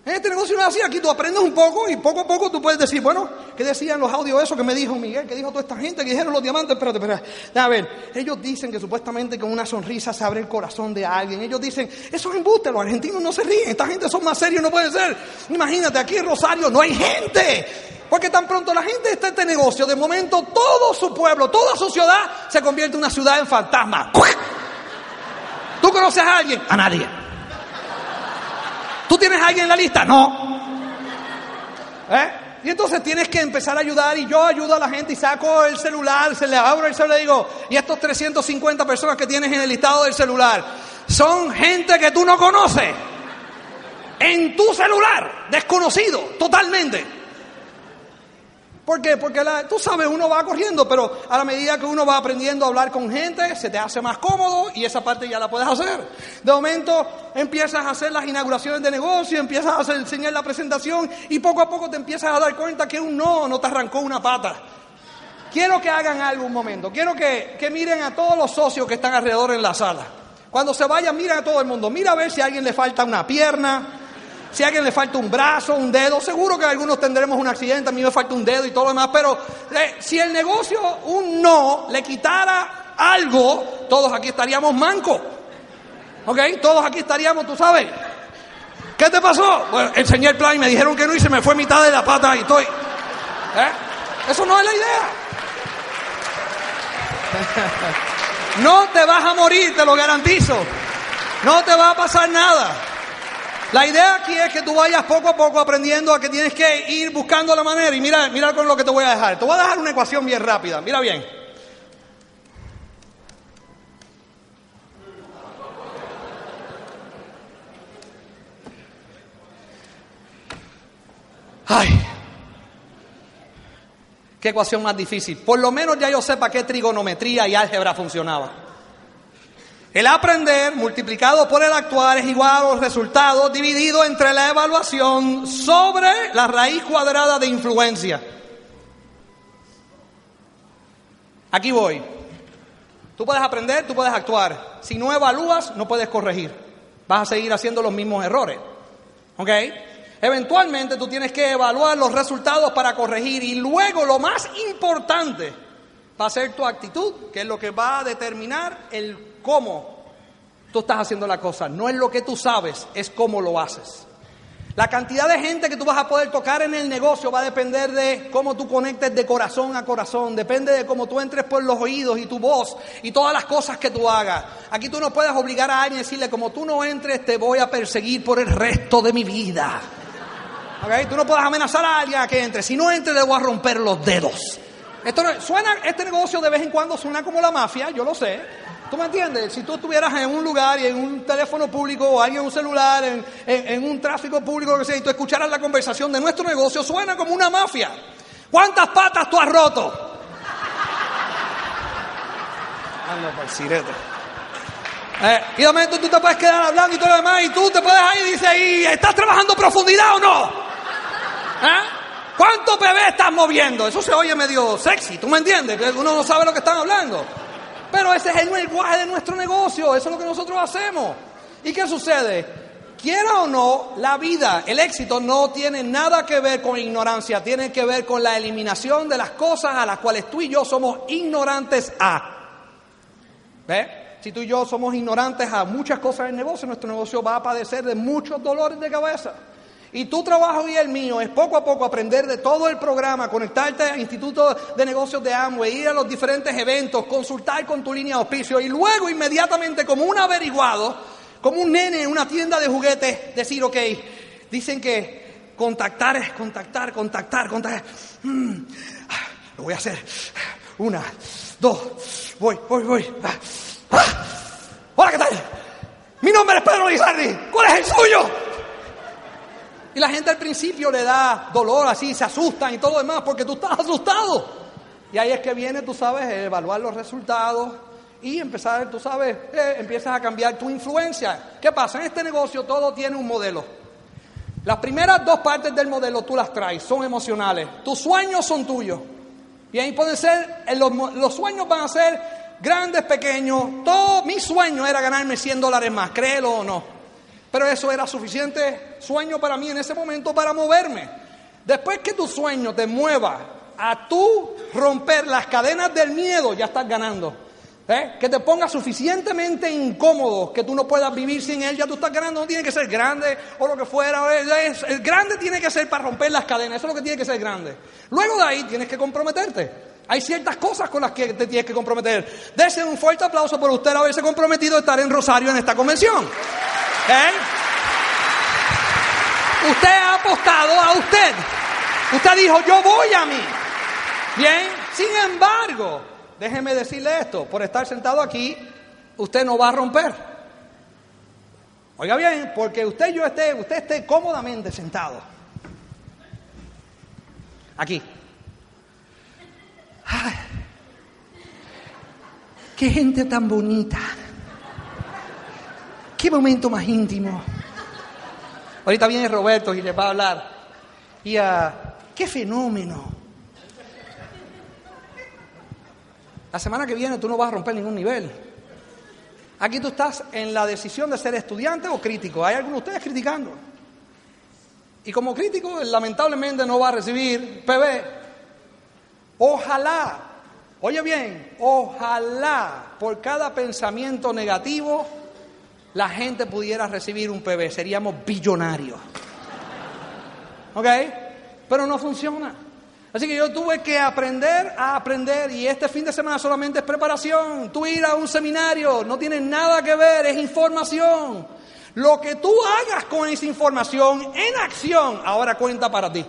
Este negocio no es así, aquí tú aprendes un poco y poco a poco tú puedes decir, bueno, ¿qué decían los audios eso que me dijo Miguel? ¿Qué dijo toda esta gente? ¿Qué dijeron los diamantes? Espérate, espérate. A ver, ellos dicen que supuestamente con una sonrisa se abre el corazón de alguien. Ellos dicen, eso es embuste, los argentinos no se ríen, esta gente son más serios, no puede ser. Imagínate, aquí en Rosario no hay gente. Porque tan pronto la gente está en este negocio, de momento todo su pueblo, toda su ciudad se convierte en una ciudad en fantasma. ¿Tú conoces a alguien? A nadie. ¿Tú tienes a alguien en la lista? No. ¿Eh? Y entonces tienes que empezar a ayudar y yo ayudo a la gente y saco el celular, se le abro el celular y digo, y estos 350 personas que tienes en el listado del celular, son gente que tú no conoces. En tu celular, desconocido, totalmente. ¿Por qué? Porque tú sabes, uno va corriendo, pero a la medida que uno va aprendiendo a hablar con gente, se te hace más cómodo y esa parte ya la puedes hacer. De momento empiezas a hacer las inauguraciones de negocio, empiezas a hacer, enseñar la presentación y poco a poco te empiezas a dar cuenta que un no no te arrancó una pata. Quiero que hagan algo un momento, quiero que, miren a todos los socios que están alrededor en la sala. Cuando se vayan, miren a todo el mundo, mira a ver si a alguien le falta una pierna, si a alguien le falta un brazo, un dedo, seguro que algunos tendremos un accidente, a mí me falta un dedo y todo lo demás, pero eh, si el negocio, un no, le quitara algo, todos aquí estaríamos mancos. ¿Ok? Todos aquí estaríamos, tú sabes. ¿Qué te pasó? Bueno, enseñé el plan y me dijeron que no y se me fue mitad de la pata y estoy. ¿Eh? Eso no es la idea. No te vas a morir, te lo garantizo. No te va a pasar nada. La idea aquí es que tú vayas poco a poco aprendiendo a que tienes que ir buscando la manera. Y mira, mira con lo que te voy a dejar. Te voy a dejar una ecuación bien rápida. Mira bien. Ay, qué ecuación más difícil. Por lo menos ya yo sé para qué trigonometría y álgebra funcionaba. El aprender multiplicado por el actuar es igual a los resultados dividido entre la evaluación sobre la raíz cuadrada de influencia. Aquí voy. Tú puedes aprender, tú puedes actuar. Si no evalúas, no puedes corregir. Vas a seguir haciendo los mismos errores. ¿Ok? Eventualmente tú tienes que evaluar los resultados para corregir y luego lo más importante va a ser tu actitud, que es lo que va a determinar el cómo tú estás haciendo la cosa. No es lo que tú sabes, es cómo lo haces. La cantidad de gente que tú vas a poder tocar en el negocio va a depender de cómo tú conectes de corazón a corazón, depende de cómo tú entres por los oídos y tu voz y todas las cosas que tú hagas. Aquí tú no puedes obligar a alguien a decirle, como tú no entres, te voy a perseguir por el resto de mi vida. ¿Okay? Tú no puedes amenazar a alguien a que entre. Si no entre, le voy a romper los dedos. Esto suena, este negocio de vez en cuando suena como la mafia, yo lo sé. ¿Tú me entiendes? Si tú estuvieras en un lugar y en un teléfono público o alguien en un celular, en, un tráfico público, que sea, y tú escucharas la conversación de nuestro negocio, suena como una mafia. ¿Cuántas patas tú has roto? Sirete. Eh, y de momento tú te puedes quedar hablando y todo lo demás, y tú te puedes ir y dices, ¿y estás trabajando profundidad o no? ¿Eh? ¿Cuántos bebés estás moviendo? Eso se oye medio sexy, ¿tú me entiendes? Uno no sabe lo que están hablando. Pero ese es el lenguaje de nuestro negocio, eso es lo que nosotros hacemos. ¿Y qué sucede? Quiera o no, la vida, el éxito no tiene nada que ver con ignorancia, tiene que ver con la eliminación de las cosas a las cuales tú y yo somos ignorantes a. ¿Ves? Si tú y yo somos ignorantes a muchas cosas del negocio, nuestro negocio va a padecer de muchos dolores de cabeza. Y tu trabajo y el mío es poco a poco aprender de todo el programa, conectarte al Instituto de Negocios de Amway, ir a los diferentes eventos, consultar con tu línea de auspicio y luego inmediatamente como un averiguado, como un nene en una tienda de juguetes, decir, ok, dicen que contactar es contactar, contactar, contactar. Mm, lo voy a hacer. Una, dos, voy, voy, voy. Ah, ah. Hola, ¿qué tal? Mi nombre es Pedro Lizardi. ¿Cuál es el suyo? Y la gente al principio le da dolor así, se asustan y todo demás porque tú estás asustado. Y ahí es que viene, tú sabes, evaluar los resultados y empezar, tú sabes, eh, empiezas a cambiar tu influencia. ¿Qué pasa? En este negocio todo tiene un modelo. Las primeras dos partes del modelo tú las traes, son emocionales. Tus sueños son tuyos. Y ahí pueden ser, eh, los, los sueños van a ser grandes, pequeños. Todo mi sueño era ganarme 100 dólares más, créelo o no. Pero eso era suficiente sueño para mí en ese momento para moverme. Después que tu sueño te mueva a tú romper las cadenas del miedo, ya estás ganando. ¿Eh? Que te ponga suficientemente incómodo que tú no puedas vivir sin él, ya tú estás ganando. No tiene que ser grande o lo que fuera. el grande tiene que ser para romper las cadenas. Eso es lo que tiene que ser grande. Luego de ahí tienes que comprometerte. Hay ciertas cosas con las que te tienes que comprometer. Dese un fuerte aplauso por usted haberse comprometido a estar en Rosario en esta convención. ¿Eh? Usted ha apostado a usted. Usted dijo, yo voy a mí. Bien, sin embargo, déjeme decirle esto, por estar sentado aquí, usted no va a romper. Oiga bien, porque usted yo esté, usted esté cómodamente sentado. Aquí. Ay, qué gente tan bonita. Qué momento más íntimo. Ahorita viene Roberto y le va a hablar. Y a qué fenómeno. La semana que viene tú no vas a romper ningún nivel. Aquí tú estás en la decisión de ser estudiante o crítico. Hay algunos de ustedes criticando. Y como crítico, lamentablemente no va a recibir PB. Ojalá, oye bien, ojalá por cada pensamiento negativo la gente pudiera recibir un PB. Seríamos billonarios. ¿Ok? Pero no funciona. Así que yo tuve que aprender a aprender y este fin de semana solamente es preparación. Tú ir a un seminario no tiene nada que ver, es información. Lo que tú hagas con esa información en acción ahora cuenta para ti.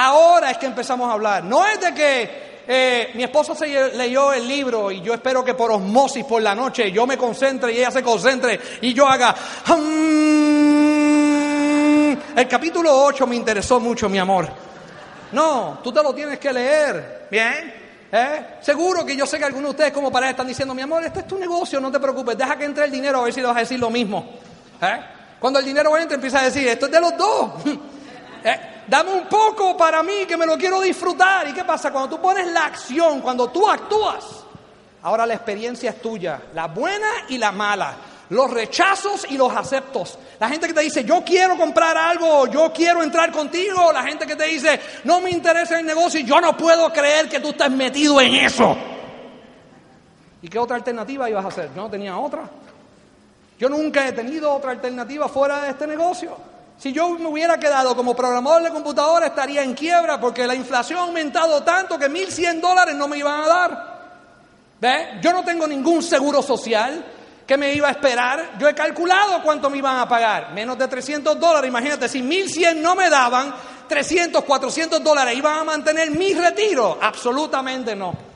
Ahora es que empezamos a hablar. No es de que eh, mi esposa se leyó el libro y yo espero que por osmosis por la noche yo me concentre y ella se concentre y yo haga... Mm". el capítulo 8 me interesó mucho, mi amor. No, tú te lo tienes que leer. ¿Bien? ¿Eh? Seguro que yo sé que algunos de ustedes como pareja están diciendo, mi amor, este es tu negocio, no te preocupes, deja que entre el dinero a ver si le vas a decir lo mismo. ¿Eh? Cuando el dinero entra empieza a decir, esto es de los dos. ¿Eh? Dame un poco para mí que me lo quiero disfrutar. ¿Y qué pasa? Cuando tú pones la acción, cuando tú actúas, ahora la experiencia es tuya, la buena y la mala los rechazos y los aceptos. La gente que te dice, yo quiero comprar algo, yo quiero entrar contigo. La gente que te dice, no me interesa el negocio y yo no puedo creer que tú estés metido en eso. ¿Y qué otra alternativa ibas a hacer? Yo no tenía otra. Yo nunca he tenido otra alternativa fuera de este negocio. Si yo me hubiera quedado como programador de computadora estaría en quiebra porque la inflación ha aumentado tanto que 1.100 dólares no me iban a dar. ¿Ve? Yo no tengo ningún seguro social. ¿Qué me iba a esperar? Yo he calculado cuánto me iban a pagar. Menos de 300 dólares. Imagínate, si 1100 no me daban, 300, 400 dólares iban a mantener mi retiro. Absolutamente no.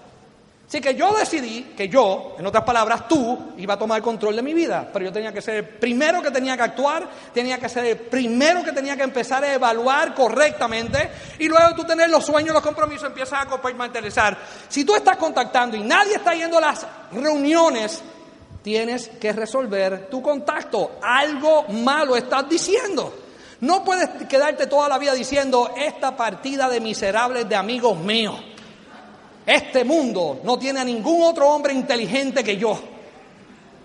Así que yo decidí que yo, en otras palabras, tú, iba a tomar control de mi vida. Pero yo tenía que ser el primero que tenía que actuar, tenía que ser el primero que tenía que empezar a evaluar correctamente. Y luego tú tener los sueños, los compromisos, empiezas a interesar. Si tú estás contactando y nadie está yendo a las reuniones, tienes que resolver tu contacto. Algo malo estás diciendo. No puedes quedarte toda la vida diciendo, esta partida de miserables de amigos míos, este mundo no tiene a ningún otro hombre inteligente que yo.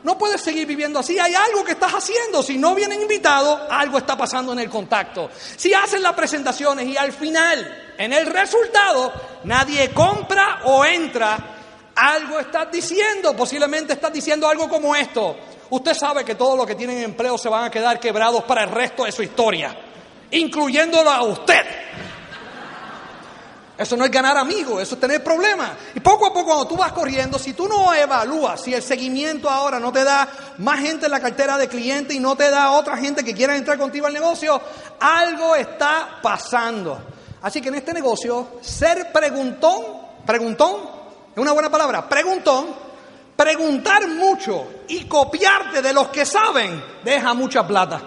No puedes seguir viviendo así. Hay algo que estás haciendo. Si no vienen invitados, algo está pasando en el contacto. Si hacen las presentaciones y al final, en el resultado, nadie compra o entra, algo estás diciendo, posiblemente estás diciendo algo como esto. Usted sabe que todos los que tienen empleo se van a quedar quebrados para el resto de su historia, incluyéndolo a usted. Eso no es ganar amigos, eso es tener problemas. Y poco a poco cuando tú vas corriendo, si tú no evalúas, si el seguimiento ahora no te da más gente en la cartera de cliente y no te da otra gente que quiera entrar contigo al negocio, algo está pasando. Así que en este negocio, ser preguntón, preguntón, es una buena palabra, preguntón, Preguntar mucho y copiarte de los que saben deja mucha plata.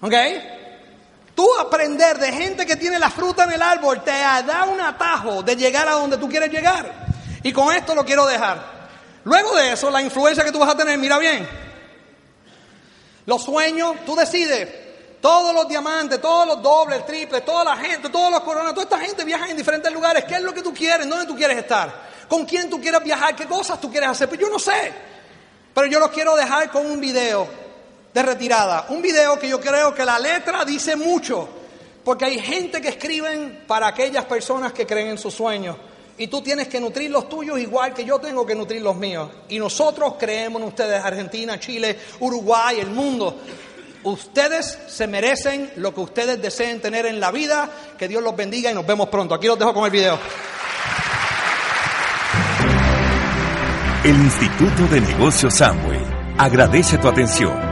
¿Ok? Tú aprender de gente que tiene la fruta en el árbol te da un atajo de llegar a donde tú quieres llegar. Y con esto lo quiero dejar. Luego de eso, la influencia que tú vas a tener, mira bien. Los sueños, tú decides. Todos los diamantes, todos los dobles, triples, toda la gente, todos los coronas, toda esta gente viaja en diferentes lugares. ¿Qué es lo que tú quieres? ¿Dónde tú quieres estar? ¿Con quién tú quieres viajar? ¿Qué cosas tú quieres hacer? Pues yo no sé. Pero yo los quiero dejar con un video de retirada. Un video que yo creo que la letra dice mucho. Porque hay gente que escriben para aquellas personas que creen en sus sueños. Y tú tienes que nutrir los tuyos igual que yo tengo que nutrir los míos. Y nosotros creemos en ustedes, Argentina, Chile, Uruguay, el mundo. Ustedes se merecen lo que ustedes deseen tener en la vida. Que Dios los bendiga y nos vemos pronto. Aquí los dejo con el video. El Instituto de Negocios Samway agradece tu atención.